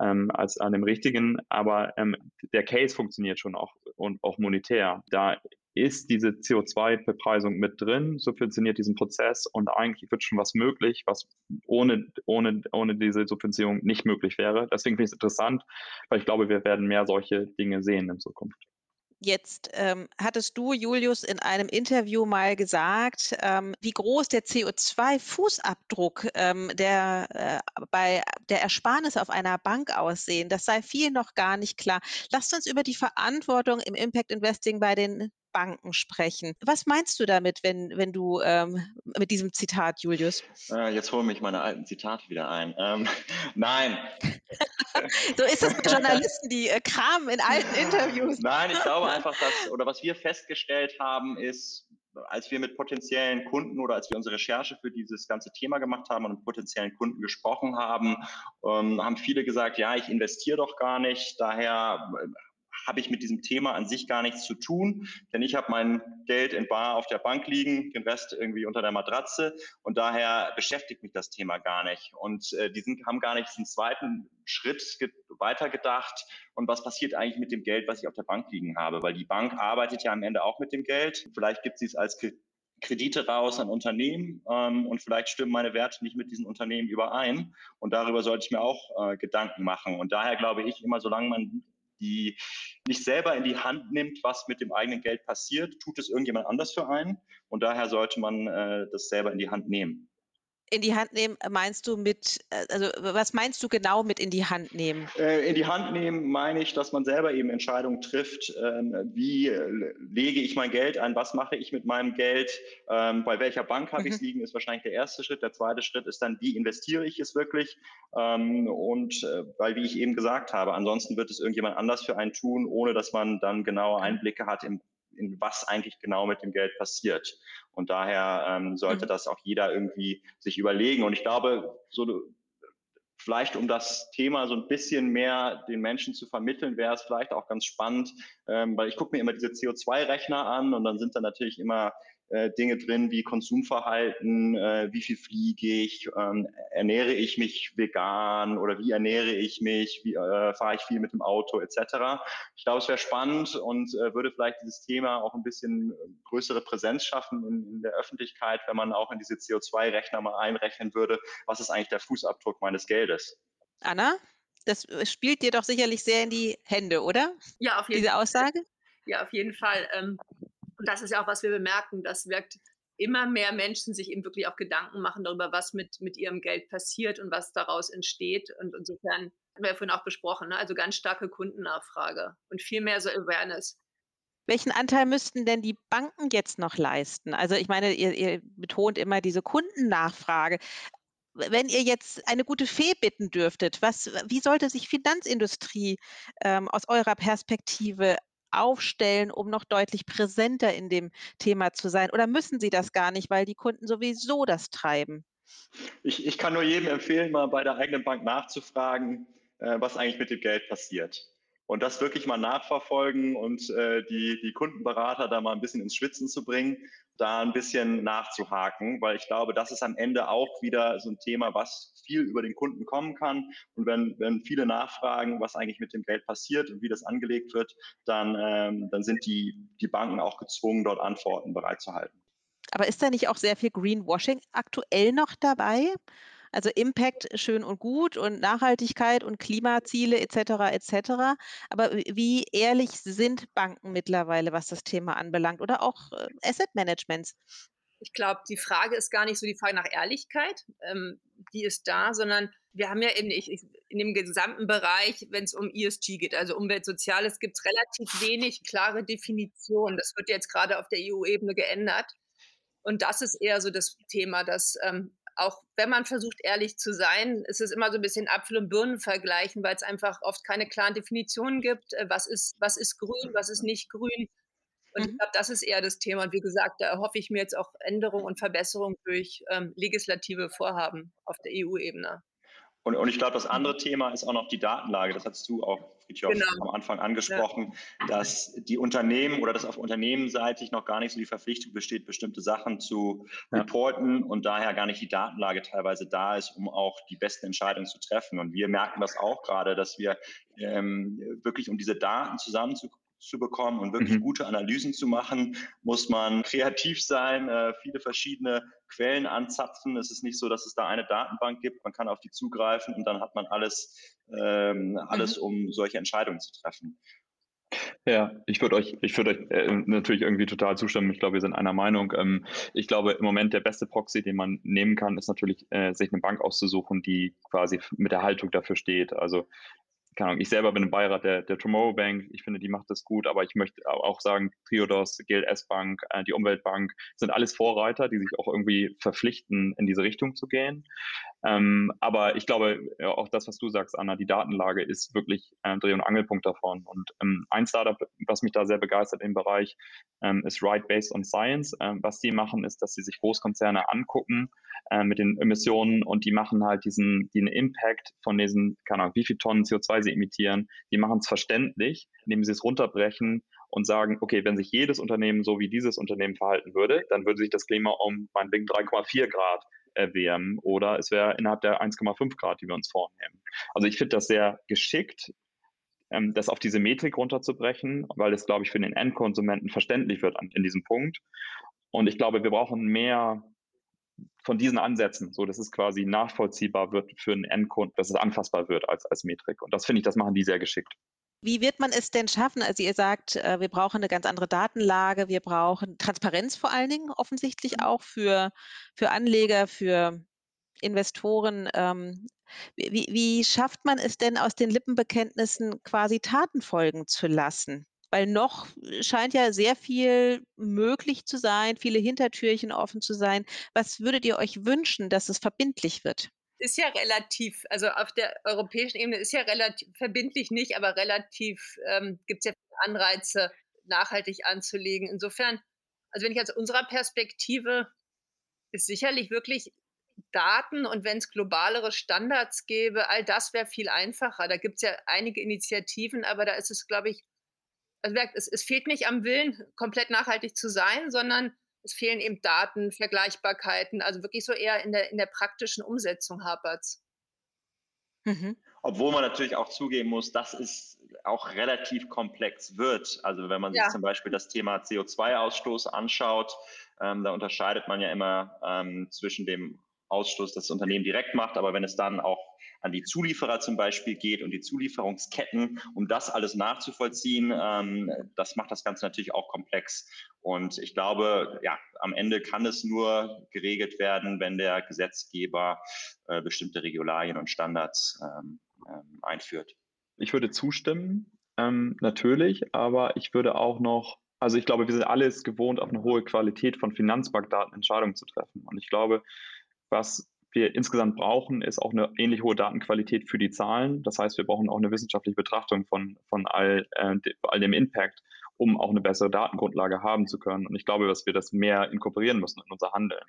ähm, als an dem richtigen, aber ähm, der Case funktioniert schon auch und auch monetär. Da ist diese CO2-Bepreisung mit drin, subventioniert diesen Prozess und eigentlich wird schon was möglich, was ohne, ohne, ohne diese Subventionierung nicht möglich wäre. Deswegen finde ich es interessant, weil ich glaube, wir werden mehr solche Dinge sehen in Zukunft. Jetzt ähm, hattest du, Julius, in einem Interview mal gesagt, ähm, wie groß der CO2-Fußabdruck ähm, der, äh, der Ersparnis auf einer Bank aussehen. Das sei vielen noch gar nicht klar. Lasst uns über die Verantwortung im Impact Investing bei den Banken sprechen. Was meinst du damit, wenn, wenn du ähm, mit diesem Zitat, Julius? Äh, jetzt hole mich meine alten Zitate wieder ein. Ähm, <laughs> nein. <laughs> so ist es mit Journalisten, die äh, kramen in alten Interviews. Nein, ich glaube einfach, dass, oder was wir festgestellt haben, ist, als wir mit potenziellen Kunden oder als wir unsere Recherche für dieses ganze Thema gemacht haben und mit potenziellen Kunden gesprochen haben, ähm, haben viele gesagt, ja, ich investiere doch gar nicht, daher äh, habe ich mit diesem Thema an sich gar nichts zu tun, denn ich habe mein Geld in Bar auf der Bank liegen, den Rest irgendwie unter der Matratze und daher beschäftigt mich das Thema gar nicht. Und äh, die sind, haben gar nicht diesen zweiten Schritt weitergedacht und was passiert eigentlich mit dem Geld, was ich auf der Bank liegen habe, weil die Bank arbeitet ja am Ende auch mit dem Geld. Vielleicht gibt sie es als Kredite raus an Unternehmen ähm, und vielleicht stimmen meine Werte nicht mit diesen Unternehmen überein. Und darüber sollte ich mir auch äh, Gedanken machen. Und daher glaube ich immer, solange man die nicht selber in die Hand nimmt, was mit dem eigenen Geld passiert, tut es irgendjemand anders für einen. Und daher sollte man äh, das selber in die Hand nehmen in die Hand nehmen, meinst du mit, äh, also was meinst du genau mit in die Hand nehmen? Äh, in die Hand nehmen meine ich, dass man selber eben Entscheidungen trifft, ähm, wie lege ich mein Geld an, was mache ich mit meinem Geld, ähm, bei welcher Bank habe mhm. ich es liegen, ist wahrscheinlich der erste Schritt. Der zweite Schritt ist dann, wie investiere ich es wirklich? Ähm, und äh, weil, wie ich eben gesagt habe, ansonsten wird es irgendjemand anders für einen tun, ohne dass man dann genaue Einblicke hat im in was eigentlich genau mit dem Geld passiert. Und daher ähm, sollte mhm. das auch jeder irgendwie sich überlegen. Und ich glaube, so vielleicht um das Thema so ein bisschen mehr den Menschen zu vermitteln, wäre es vielleicht auch ganz spannend, ähm, weil ich gucke mir immer diese CO2-Rechner an und dann sind da natürlich immer äh, Dinge drin wie Konsumverhalten, äh, wie viel fliege ich, ähm, ernähre ich mich vegan oder wie ernähre ich mich, wie äh, fahre ich viel mit dem Auto etc. Ich glaube, es wäre spannend und äh, würde vielleicht dieses Thema auch ein bisschen größere Präsenz schaffen in, in der Öffentlichkeit, wenn man auch in diese CO2-Rechner mal einrechnen würde, was ist eigentlich der Fußabdruck meines Geldes. Anna, das spielt dir doch sicherlich sehr in die Hände, oder? Ja, auf jeden Fall. Diese Aussage? Ja, auf jeden Fall. Ähm, und das ist ja auch, was wir bemerken, dass wirkt immer mehr Menschen sich eben wirklich auch Gedanken machen darüber, was mit, mit ihrem Geld passiert und was daraus entsteht. Und insofern haben wir ja vorhin auch besprochen, ne? also ganz starke Kundennachfrage und viel mehr so Awareness. Welchen Anteil müssten denn die Banken jetzt noch leisten? Also ich meine, ihr, ihr betont immer diese Kundennachfrage wenn ihr jetzt eine gute Fee bitten dürftet, was, wie sollte sich Finanzindustrie ähm, aus eurer Perspektive aufstellen, um noch deutlich präsenter in dem Thema zu sein? Oder müssen sie das gar nicht, weil die Kunden sowieso das treiben? Ich, ich kann nur jedem empfehlen, mal bei der eigenen Bank nachzufragen, äh, was eigentlich mit dem Geld passiert. Und das wirklich mal nachverfolgen und äh, die, die Kundenberater da mal ein bisschen ins Schwitzen zu bringen, da ein bisschen nachzuhaken, weil ich glaube, das ist am Ende auch wieder so ein Thema, was viel über den Kunden kommen kann. Und wenn, wenn viele nachfragen, was eigentlich mit dem Geld passiert und wie das angelegt wird, dann, ähm, dann sind die, die Banken auch gezwungen, dort Antworten bereitzuhalten. Aber ist da nicht auch sehr viel Greenwashing aktuell noch dabei? Also Impact schön und gut und Nachhaltigkeit und Klimaziele etc. etc. Aber wie ehrlich sind Banken mittlerweile, was das Thema anbelangt oder auch äh, Asset Managements? Ich glaube, die Frage ist gar nicht so die Frage nach Ehrlichkeit, ähm, die ist da, sondern wir haben ja eben nicht, in dem gesamten Bereich, wenn es um ESG geht, also Umwelt, Soziales, gibt es relativ wenig klare Definitionen. Das wird jetzt gerade auf der EU-Ebene geändert. Und das ist eher so das Thema, dass ähm, auch wenn man versucht, ehrlich zu sein, ist es immer so ein bisschen Apfel und Birnen vergleichen, weil es einfach oft keine klaren Definitionen gibt. Äh, was ist, was ist grün, was ist nicht grün? Und mhm. ich glaube, das ist eher das Thema. Und wie gesagt, da hoffe ich mir jetzt auch Änderungen und Verbesserungen durch ähm, legislative Vorhaben auf der EU-Ebene. Und, und ich glaube, das andere Thema ist auch noch die Datenlage. Das hast du auch, Friedhof, genau. am Anfang angesprochen, ja. dass die Unternehmen oder dass auf unternehmensseitig noch gar nicht so die Verpflichtung besteht, bestimmte Sachen zu ja. reporten und daher gar nicht die Datenlage teilweise da ist, um auch die besten Entscheidungen zu treffen. Und wir merken das auch gerade, dass wir ähm, wirklich, um diese Daten zusammenzukommen, zu bekommen und wirklich mhm. gute Analysen zu machen, muss man <laughs> kreativ sein, äh, viele verschiedene Quellen anzapfen. Es ist nicht so, dass es da eine Datenbank gibt, man kann auf die zugreifen und dann hat man alles, ähm, alles mhm. um solche Entscheidungen zu treffen. Ja, ich würde euch, ich würde euch äh, natürlich irgendwie total zustimmen. Ich glaube, wir sind einer Meinung. Ähm, ich glaube, im Moment der beste Proxy, den man nehmen kann, ist natürlich, äh, sich eine Bank auszusuchen, die quasi mit der Haltung dafür steht. Also keine Ahnung, ich selber bin im Beirat der, der Tomorrow Bank. Ich finde, die macht das gut, aber ich möchte auch sagen, Triodos, GLS Bank, äh, die Umweltbank sind alles Vorreiter, die sich auch irgendwie verpflichten, in diese Richtung zu gehen. Ähm, aber ich glaube, ja, auch das, was du sagst, Anna, die Datenlage ist wirklich ein Dreh- und Angelpunkt davon. Und ähm, ein Startup, was mich da sehr begeistert im Bereich, ähm, ist Right Based on Science. Ähm, was die machen, ist, dass sie sich Großkonzerne angucken äh, mit den Emissionen und die machen halt diesen, den Impact von diesen, keine Ahnung, wie viel Tonnen CO2 sie emittieren. Die machen es verständlich, indem sie es runterbrechen und sagen, okay, wenn sich jedes Unternehmen so wie dieses Unternehmen verhalten würde, dann würde sich das Klima um meinetwegen 3,4 Grad erwärmen oder es wäre innerhalb der 1,5 Grad, die wir uns vornehmen. Also ich finde das sehr geschickt, ähm, das auf diese Metrik runterzubrechen, weil es, glaube ich, für den Endkonsumenten verständlich wird an, in diesem Punkt. Und ich glaube, wir brauchen mehr von diesen Ansätzen, so dass es quasi nachvollziehbar wird für einen Endkunden, dass es anfassbar wird als, als Metrik. Und das finde ich, das machen die sehr geschickt. Wie wird man es denn schaffen? Also ihr sagt, äh, wir brauchen eine ganz andere Datenlage, wir brauchen Transparenz vor allen Dingen offensichtlich mhm. auch für, für Anleger, für Investoren. Ähm, wie, wie schafft man es denn aus den Lippenbekenntnissen quasi Taten folgen zu lassen? Weil noch scheint ja sehr viel möglich zu sein, viele Hintertürchen offen zu sein. Was würdet ihr euch wünschen, dass es verbindlich wird? Ist ja relativ, also auf der europäischen Ebene ist ja relativ verbindlich nicht, aber relativ ähm, gibt es ja Anreize, nachhaltig anzulegen. Insofern, also wenn ich aus unserer Perspektive, ist sicherlich wirklich Daten und wenn es globalere Standards gäbe, all das wäre viel einfacher. Da gibt es ja einige Initiativen, aber da ist es, glaube ich, also es, es fehlt nicht am Willen, komplett nachhaltig zu sein, sondern es fehlen eben Daten, Vergleichbarkeiten, also wirklich so eher in der, in der praktischen Umsetzung hapert es. Mhm. Obwohl man natürlich auch zugeben muss, dass es auch relativ komplex wird. Also wenn man ja. sich zum Beispiel das Thema CO2-Ausstoß anschaut, ähm, da unterscheidet man ja immer ähm, zwischen dem Ausstoß, das, das Unternehmen direkt macht, aber wenn es dann auch an die Zulieferer zum Beispiel geht und die Zulieferungsketten, um das alles nachzuvollziehen, ähm, das macht das Ganze natürlich auch komplex. Und ich glaube, ja, am Ende kann es nur geregelt werden, wenn der Gesetzgeber äh, bestimmte Regularien und Standards ähm, ähm, einführt. Ich würde zustimmen, ähm, natürlich, aber ich würde auch noch also ich glaube, wir sind alles gewohnt, auf eine hohe Qualität von Finanzbankdaten Entscheidungen zu treffen. Und ich glaube, was wir insgesamt brauchen, ist auch eine ähnlich hohe Datenqualität für die Zahlen. Das heißt, wir brauchen auch eine wissenschaftliche Betrachtung von, von all, äh, all dem Impact, um auch eine bessere Datengrundlage haben zu können. Und ich glaube, dass wir das mehr inkorporieren müssen in unser Handeln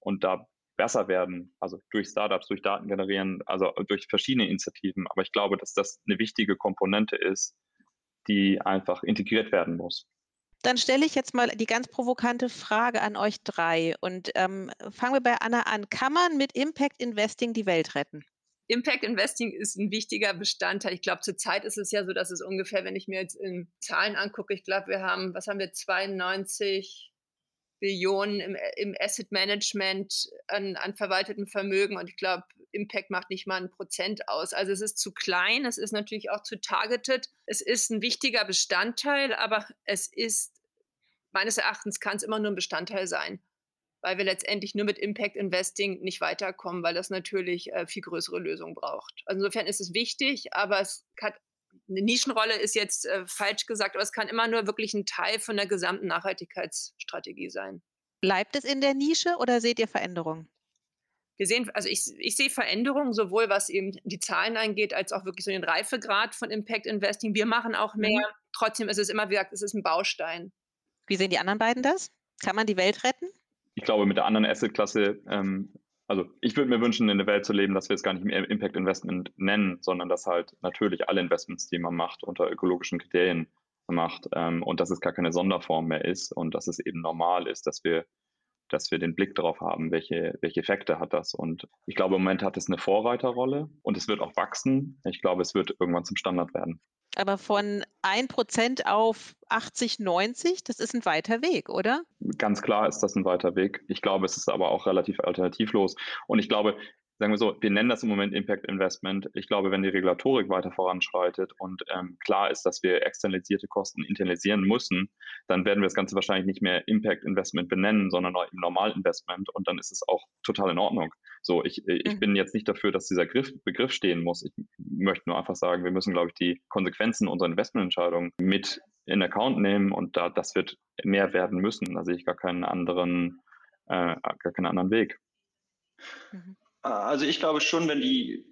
und da besser werden, also durch Startups, durch Daten generieren, also durch verschiedene Initiativen. Aber ich glaube, dass das eine wichtige Komponente ist, die einfach integriert werden muss. Dann stelle ich jetzt mal die ganz provokante Frage an euch drei und ähm, fangen wir bei Anna an. Kann man mit Impact Investing die Welt retten? Impact Investing ist ein wichtiger Bestandteil. Ich glaube, zurzeit ist es ja so, dass es ungefähr, wenn ich mir jetzt in Zahlen angucke, ich glaube, wir haben, was haben wir, 92 Billionen im, im Asset Management an, an verwaltetem Vermögen und ich glaube, Impact macht nicht mal ein Prozent aus. Also es ist zu klein, es ist natürlich auch zu targeted. Es ist ein wichtiger Bestandteil, aber es ist meines Erachtens kann es immer nur ein Bestandteil sein, weil wir letztendlich nur mit Impact Investing nicht weiterkommen, weil das natürlich äh, viel größere Lösungen braucht. Also insofern ist es wichtig, aber es hat eine Nischenrolle ist jetzt äh, falsch gesagt, aber es kann immer nur wirklich ein Teil von der gesamten Nachhaltigkeitsstrategie sein. Bleibt es in der Nische oder seht ihr Veränderungen? Wir sehen, also ich, ich sehe Veränderungen, sowohl was eben die Zahlen angeht, als auch wirklich so den Reifegrad von Impact Investing. Wir machen auch mehr. Mhm. Trotzdem ist es immer, wie gesagt, es ist ein Baustein. Wie sehen die anderen beiden das? Kann man die Welt retten? Ich glaube, mit der anderen Assetklasse ähm, also ich würde mir wünschen, in der Welt zu leben, dass wir es gar nicht mehr Impact Investment nennen, sondern dass halt natürlich alle Investments, die man macht, unter ökologischen Kriterien macht ähm, und dass es gar keine Sonderform mehr ist und dass es eben normal ist, dass wir dass wir den Blick darauf haben, welche, welche Effekte hat das. Und ich glaube, im Moment hat es eine Vorreiterrolle und es wird auch wachsen. Ich glaube, es wird irgendwann zum Standard werden. Aber von 1% auf 80, 90, das ist ein weiter Weg, oder? Ganz klar ist das ein weiter Weg. Ich glaube, es ist aber auch relativ alternativlos. Und ich glaube, sagen wir so, wir nennen das im Moment Impact Investment. Ich glaube, wenn die Regulatorik weiter voranschreitet und ähm, klar ist, dass wir externalisierte Kosten internalisieren müssen, dann werden wir das Ganze wahrscheinlich nicht mehr Impact Investment benennen, sondern Normal Investment und dann ist es auch total in Ordnung. So, ich, ich mhm. bin jetzt nicht dafür, dass dieser Griff, Begriff stehen muss. Ich möchte nur einfach sagen, wir müssen, glaube ich, die Konsequenzen unserer Investmententscheidungen mit in Account nehmen und da das wird mehr werden müssen. Da sehe ich gar keinen anderen, äh, gar keinen anderen Weg. Mhm. Also ich glaube schon, wenn die,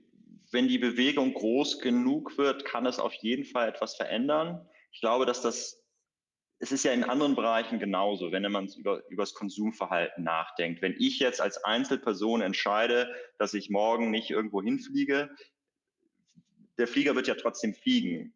wenn die Bewegung groß genug wird, kann es auf jeden Fall etwas verändern. Ich glaube, dass das, es ist ja in anderen Bereichen genauso, wenn man über, über das Konsumverhalten nachdenkt. Wenn ich jetzt als Einzelperson entscheide, dass ich morgen nicht irgendwo hinfliege, der Flieger wird ja trotzdem fliegen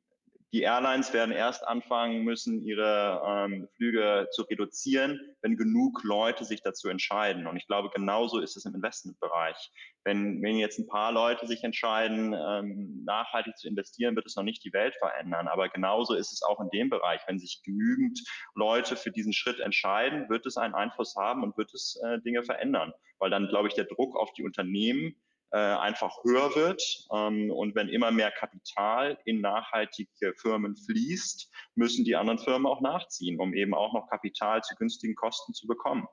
die Airlines werden erst anfangen müssen, ihre ähm, Flüge zu reduzieren, wenn genug Leute sich dazu entscheiden. Und ich glaube, genauso ist es im Investmentbereich. Wenn, wenn jetzt ein paar Leute sich entscheiden, ähm, nachhaltig zu investieren, wird es noch nicht die Welt verändern. Aber genauso ist es auch in dem Bereich. Wenn sich genügend Leute für diesen Schritt entscheiden, wird es einen Einfluss haben und wird es äh, Dinge verändern. Weil dann, glaube ich, der Druck auf die Unternehmen äh, einfach höher wird. Ähm, und wenn immer mehr Kapital in nachhaltige Firmen fließt, müssen die anderen Firmen auch nachziehen, um eben auch noch Kapital zu günstigen Kosten zu bekommen.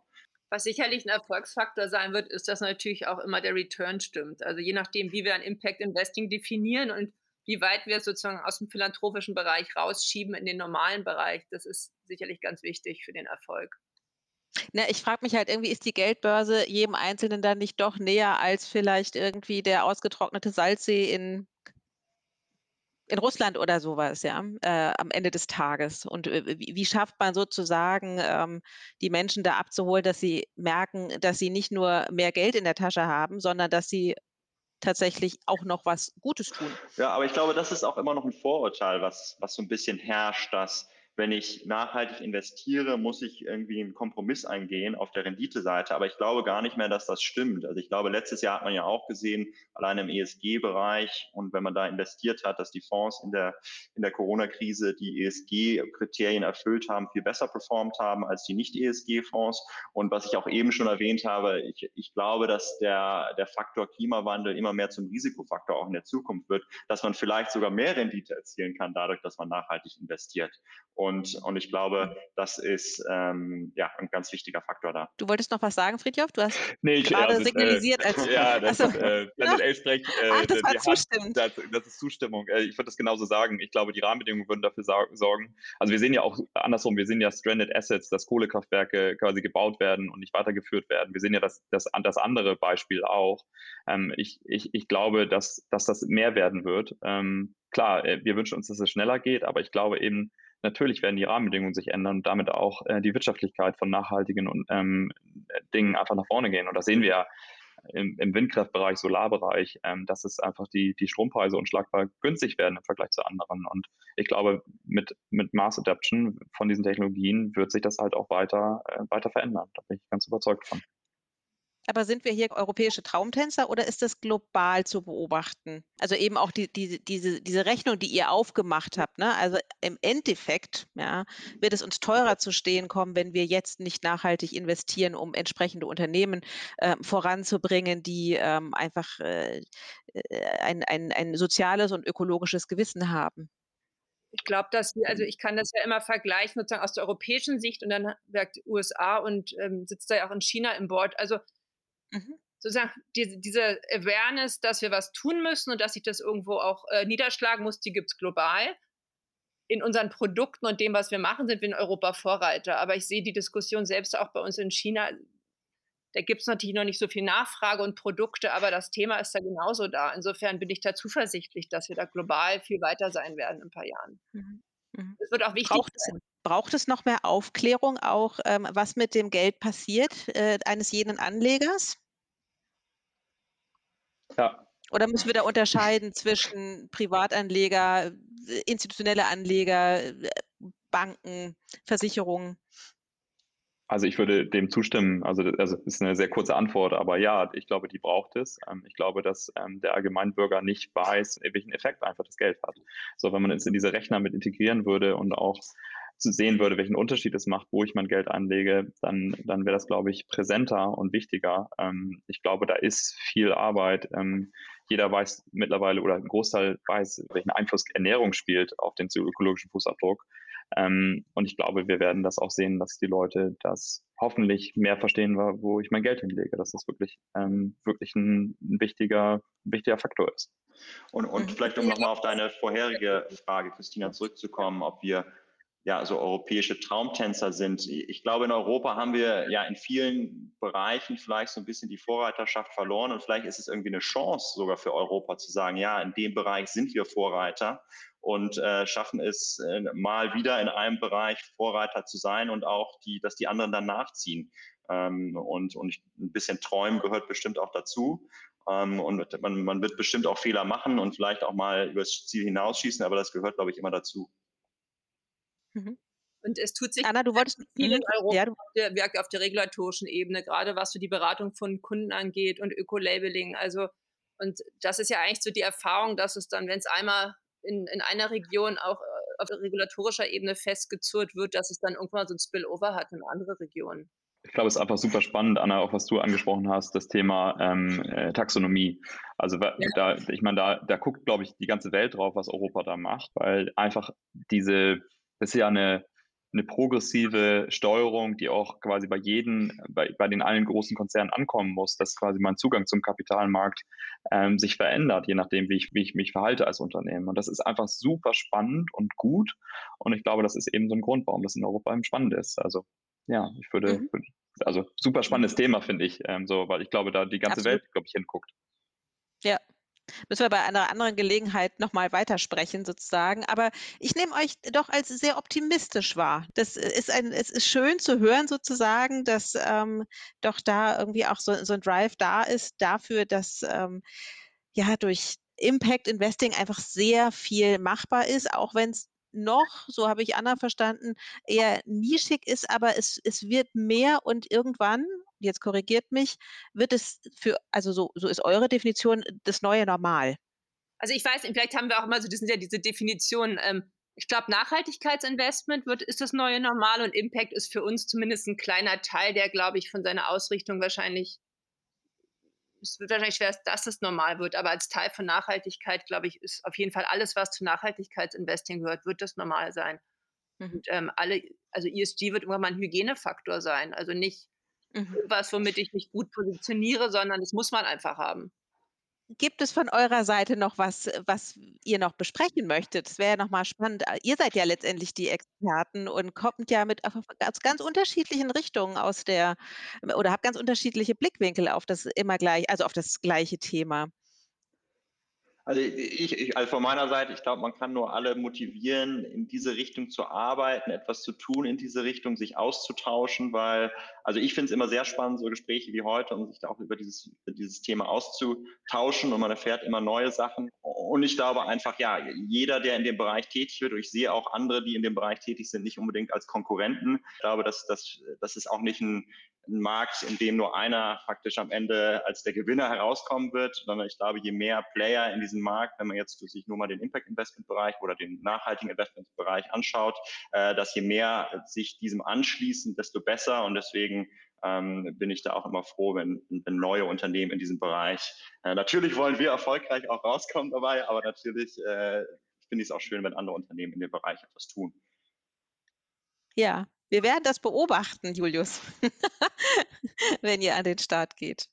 Was sicherlich ein Erfolgsfaktor sein wird, ist, dass natürlich auch immer der Return stimmt. Also je nachdem, wie wir ein Impact Investing definieren und wie weit wir sozusagen aus dem philanthropischen Bereich rausschieben in den normalen Bereich, das ist sicherlich ganz wichtig für den Erfolg. Na, ich frage mich halt irgendwie, ist die Geldbörse jedem Einzelnen dann nicht doch näher als vielleicht irgendwie der ausgetrocknete Salzsee in in Russland oder sowas, ja, äh, am Ende des Tages. Und äh, wie, wie, schafft man sozusagen, ähm, die Menschen da abzuholen, dass sie merken, dass sie nicht nur mehr Geld in der Tasche haben, sondern dass sie tatsächlich auch noch was Gutes tun. Ja, aber ich glaube, das ist auch immer noch ein Vorurteil, was, was so ein bisschen herrscht, dass wenn ich nachhaltig investiere, muss ich irgendwie einen Kompromiss eingehen auf der Renditeseite. Aber ich glaube gar nicht mehr, dass das stimmt. Also ich glaube, letztes Jahr hat man ja auch gesehen, allein im ESG-Bereich und wenn man da investiert hat, dass die Fonds in der, in der Corona-Krise die ESG-Kriterien erfüllt haben, viel besser performt haben als die Nicht-ESG-Fonds. Und was ich auch eben schon erwähnt habe, ich, ich glaube, dass der, der Faktor Klimawandel immer mehr zum Risikofaktor auch in der Zukunft wird, dass man vielleicht sogar mehr Rendite erzielen kann dadurch, dass man nachhaltig investiert. Und und, und ich glaube, das ist ähm, ja ein ganz wichtiger Faktor da. Du wolltest noch was sagen, Friedhof? Du hast nee, ich, gerade also, signalisiert, äh, als <laughs> ja, das also, ist, äh, Planet ja? spricht. Äh, Ach, das war zustimmend. Das, das, ist Zustimmung. Äh, ich würde das genauso sagen. Ich glaube, die Rahmenbedingungen würden dafür sorgen. Also wir sehen ja auch andersrum, wir sehen ja Stranded Assets, dass Kohlekraftwerke quasi gebaut werden und nicht weitergeführt werden. Wir sehen ja das, das, das andere Beispiel auch. Ähm, ich, ich, ich glaube, dass, dass das mehr werden wird. Ähm, klar, äh, wir wünschen uns, dass es schneller geht, aber ich glaube eben, natürlich werden die Rahmenbedingungen sich ändern und damit auch äh, die Wirtschaftlichkeit von nachhaltigen und, ähm, Dingen einfach nach vorne gehen. Und das sehen wir ja im, im Windkraftbereich, Solarbereich, ähm, dass es einfach die, die Strompreise unschlagbar günstig werden im Vergleich zu anderen. Und ich glaube, mit, mit Mass Adaption von diesen Technologien wird sich das halt auch weiter, äh, weiter verändern. Da bin ich ganz überzeugt von. Aber sind wir hier europäische Traumtänzer oder ist das global zu beobachten? Also eben auch die, die, diese, diese Rechnung, die ihr aufgemacht habt. Ne? Also im Endeffekt ja, wird es uns teurer zu stehen kommen, wenn wir jetzt nicht nachhaltig investieren, um entsprechende Unternehmen äh, voranzubringen, die ähm, einfach äh, äh, ein, ein, ein soziales und ökologisches Gewissen haben. Ich glaube, dass wir, also ich kann das ja immer vergleichen, sozusagen aus der europäischen Sicht und dann wirkt USA und ähm, sitzt da ja auch in China im Board. Also Mhm. Sozusagen diese, diese Awareness, dass wir was tun müssen und dass sich das irgendwo auch äh, niederschlagen muss, die gibt es global. In unseren Produkten und dem, was wir machen, sind wir in Europa Vorreiter. Aber ich sehe die Diskussion selbst auch bei uns in China. Da gibt es natürlich noch nicht so viel Nachfrage und Produkte, aber das Thema ist da genauso da. Insofern bin ich da zuversichtlich, dass wir da global viel weiter sein werden in ein paar Jahren. Mhm. Mhm. Es wird auch wichtig braucht sein. Braucht es noch mehr Aufklärung, auch ähm, was mit dem Geld passiert äh, eines jeden Anlegers? Ja. Oder müssen wir da unterscheiden zwischen Privatanleger, institutionelle Anleger, Banken, Versicherungen? Also ich würde dem zustimmen. Also das also ist eine sehr kurze Antwort, aber ja, ich glaube, die braucht es. Ähm, ich glaube, dass ähm, der Allgemeinbürger nicht weiß, welchen Effekt einfach das Geld hat. So, wenn man es in diese Rechner mit integrieren würde und auch sehen würde, welchen Unterschied es macht, wo ich mein Geld anlege, dann, dann wäre das, glaube ich, präsenter und wichtiger. Ähm, ich glaube, da ist viel Arbeit. Ähm, jeder weiß mittlerweile oder ein Großteil weiß, welchen Einfluss Ernährung spielt auf den ökologischen Fußabdruck. Ähm, und ich glaube, wir werden das auch sehen, dass die Leute das hoffentlich mehr verstehen, wo ich mein Geld hinlege, dass das wirklich, ähm, wirklich ein, ein wichtiger, wichtiger Faktor ist. Und, und mhm. vielleicht, um nochmal auf deine vorherige Frage, Christina, zurückzukommen, ob wir ja, so europäische Traumtänzer sind. Ich glaube, in Europa haben wir ja in vielen Bereichen vielleicht so ein bisschen die Vorreiterschaft verloren und vielleicht ist es irgendwie eine Chance sogar für Europa zu sagen, ja, in dem Bereich sind wir Vorreiter und äh, schaffen es äh, mal wieder in einem Bereich Vorreiter zu sein und auch die, dass die anderen dann nachziehen. Ähm, und, und ein bisschen träumen gehört bestimmt auch dazu. Ähm, und man, man wird bestimmt auch Fehler machen und vielleicht auch mal übers Ziel hinausschießen, aber das gehört, glaube ich, immer dazu. Mhm. Und es tut sich Anna, du wolltest viel in mhm. Europa ja, auf, der, auf der regulatorischen Ebene, gerade was so die Beratung von Kunden angeht und Öko-Labeling. Also, und das ist ja eigentlich so die Erfahrung, dass es dann, wenn es einmal in, in einer Region auch äh, auf regulatorischer Ebene festgezurrt wird, dass es dann irgendwann so ein Spillover hat in andere Regionen. Ich glaube, es ist einfach super spannend, Anna, auch was du angesprochen hast, das Thema ähm, äh, Taxonomie. Also ja. da, ich meine, da, da guckt, glaube ich, die ganze Welt drauf, was Europa da macht, weil einfach diese das ist ja eine, eine progressive Steuerung, die auch quasi bei jedem, bei, bei den allen großen Konzernen ankommen muss, dass quasi mein Zugang zum Kapitalmarkt ähm, sich verändert, je nachdem, wie ich, wie ich mich verhalte als Unternehmen. Und das ist einfach super spannend und gut. Und ich glaube, das ist eben so ein Grund, warum das in Europa eben spannend ist. Also ja, ich würde, mhm. also super spannendes Thema, finde ich, ähm, so, weil ich glaube, da die ganze Absolut. Welt, glaube ich, hinguckt. Ja, Müssen wir bei einer anderen Gelegenheit nochmal weitersprechen sozusagen. Aber ich nehme euch doch als sehr optimistisch wahr. Das ist ein, es ist schön zu hören sozusagen, dass ähm, doch da irgendwie auch so, so ein Drive da ist dafür, dass ähm, ja durch Impact Investing einfach sehr viel machbar ist, auch wenn es noch, so habe ich Anna verstanden, eher nischig ist, aber es, es wird mehr und irgendwann, jetzt korrigiert mich, wird es für, also so, so ist eure Definition, das neue Normal. Also ich weiß, vielleicht haben wir auch immer so, das sind ja diese Definitionen. Ähm, ich glaube, Nachhaltigkeitsinvestment wird, ist das neue Normal und Impact ist für uns zumindest ein kleiner Teil, der, glaube ich, von seiner Ausrichtung wahrscheinlich es wird wahrscheinlich schwer, dass das normal wird, aber als Teil von Nachhaltigkeit, glaube ich, ist auf jeden Fall alles, was zu Nachhaltigkeitsinvesting gehört, wird das normal sein. Mhm. Und ähm, alle, also ESG wird irgendwann mal ein Hygienefaktor sein. Also nicht mhm. was, womit ich mich gut positioniere, sondern das muss man einfach haben. Gibt es von eurer Seite noch was, was ihr noch besprechen möchtet? Das wäre ja nochmal spannend. Ihr seid ja letztendlich die Experten und kommt ja mit aus ganz unterschiedlichen Richtungen aus der oder habt ganz unterschiedliche Blickwinkel auf das immer gleich, also auf das gleiche Thema. Also ich, ich, also von meiner Seite, ich glaube, man kann nur alle motivieren, in diese Richtung zu arbeiten, etwas zu tun in diese Richtung, sich auszutauschen, weil, also ich finde es immer sehr spannend, so Gespräche wie heute, um sich da auch über dieses, über dieses Thema auszutauschen und man erfährt immer neue Sachen. Und ich glaube einfach, ja, jeder, der in dem Bereich tätig wird, und ich sehe auch andere, die in dem Bereich tätig sind, nicht unbedingt als Konkurrenten. Ich glaube, dass das, das ist auch nicht ein, ein Markt, in dem nur einer faktisch am Ende als der Gewinner herauskommen wird, sondern ich glaube, je mehr Player in diesem Markt, wenn man jetzt sich nur mal den Impact Investment Bereich oder den nachhaltigen Investment Bereich anschaut, äh, dass je mehr sich diesem anschließen, desto besser und deswegen ähm, bin ich da auch immer froh, wenn, wenn neue Unternehmen in diesem Bereich, äh, natürlich wollen wir erfolgreich auch rauskommen dabei, aber natürlich äh, finde ich es auch schön, wenn andere Unternehmen in dem Bereich etwas tun. Ja, wir werden das beobachten, Julius, <laughs> wenn ihr an den Start geht.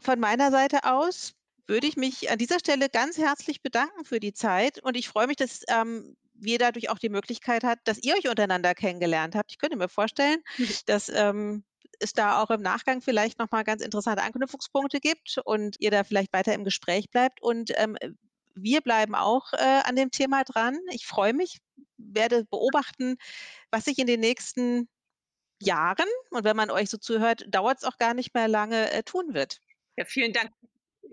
Von meiner Seite aus würde ich mich an dieser Stelle ganz herzlich bedanken für die Zeit und ich freue mich, dass ähm, wir dadurch auch die Möglichkeit hat, dass ihr euch untereinander kennengelernt habt. Ich könnte mir vorstellen, <laughs> dass ähm, es da auch im Nachgang vielleicht nochmal ganz interessante Anknüpfungspunkte gibt und ihr da vielleicht weiter im Gespräch bleibt. Und ähm, wir bleiben auch äh, an dem Thema dran. Ich freue mich, werde beobachten, was sich in den nächsten Jahren, und wenn man euch so zuhört, dauert es auch gar nicht mehr lange, äh, tun wird. Ja, vielen Dank.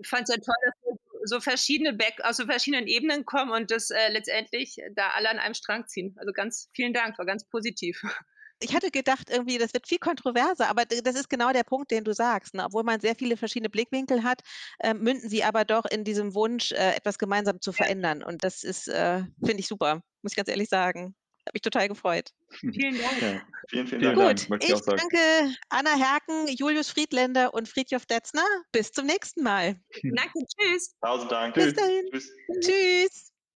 Ich fand es ja toll, dass wir so verschiedene Back aus so verschiedenen Ebenen kommen und das äh, letztendlich da alle an einem Strang ziehen. Also ganz vielen Dank, war ganz positiv. <laughs> Ich hatte gedacht, irgendwie, das wird viel kontroverser, aber das ist genau der Punkt, den du sagst. Ne? Obwohl man sehr viele verschiedene Blickwinkel hat, äh, münden sie aber doch in diesem Wunsch, äh, etwas gemeinsam zu verändern. Und das ist, äh, finde ich super, muss ich ganz ehrlich sagen. Hat mich total gefreut. Vielen Dank. Ja, vielen, vielen Dank. Gut, ich, ich danke Anna Herken, Julius Friedländer und Friedjof Detzner. Bis zum nächsten Mal. Danke, tschüss. Tausend Dank. Bis dahin. Tschüss. tschüss.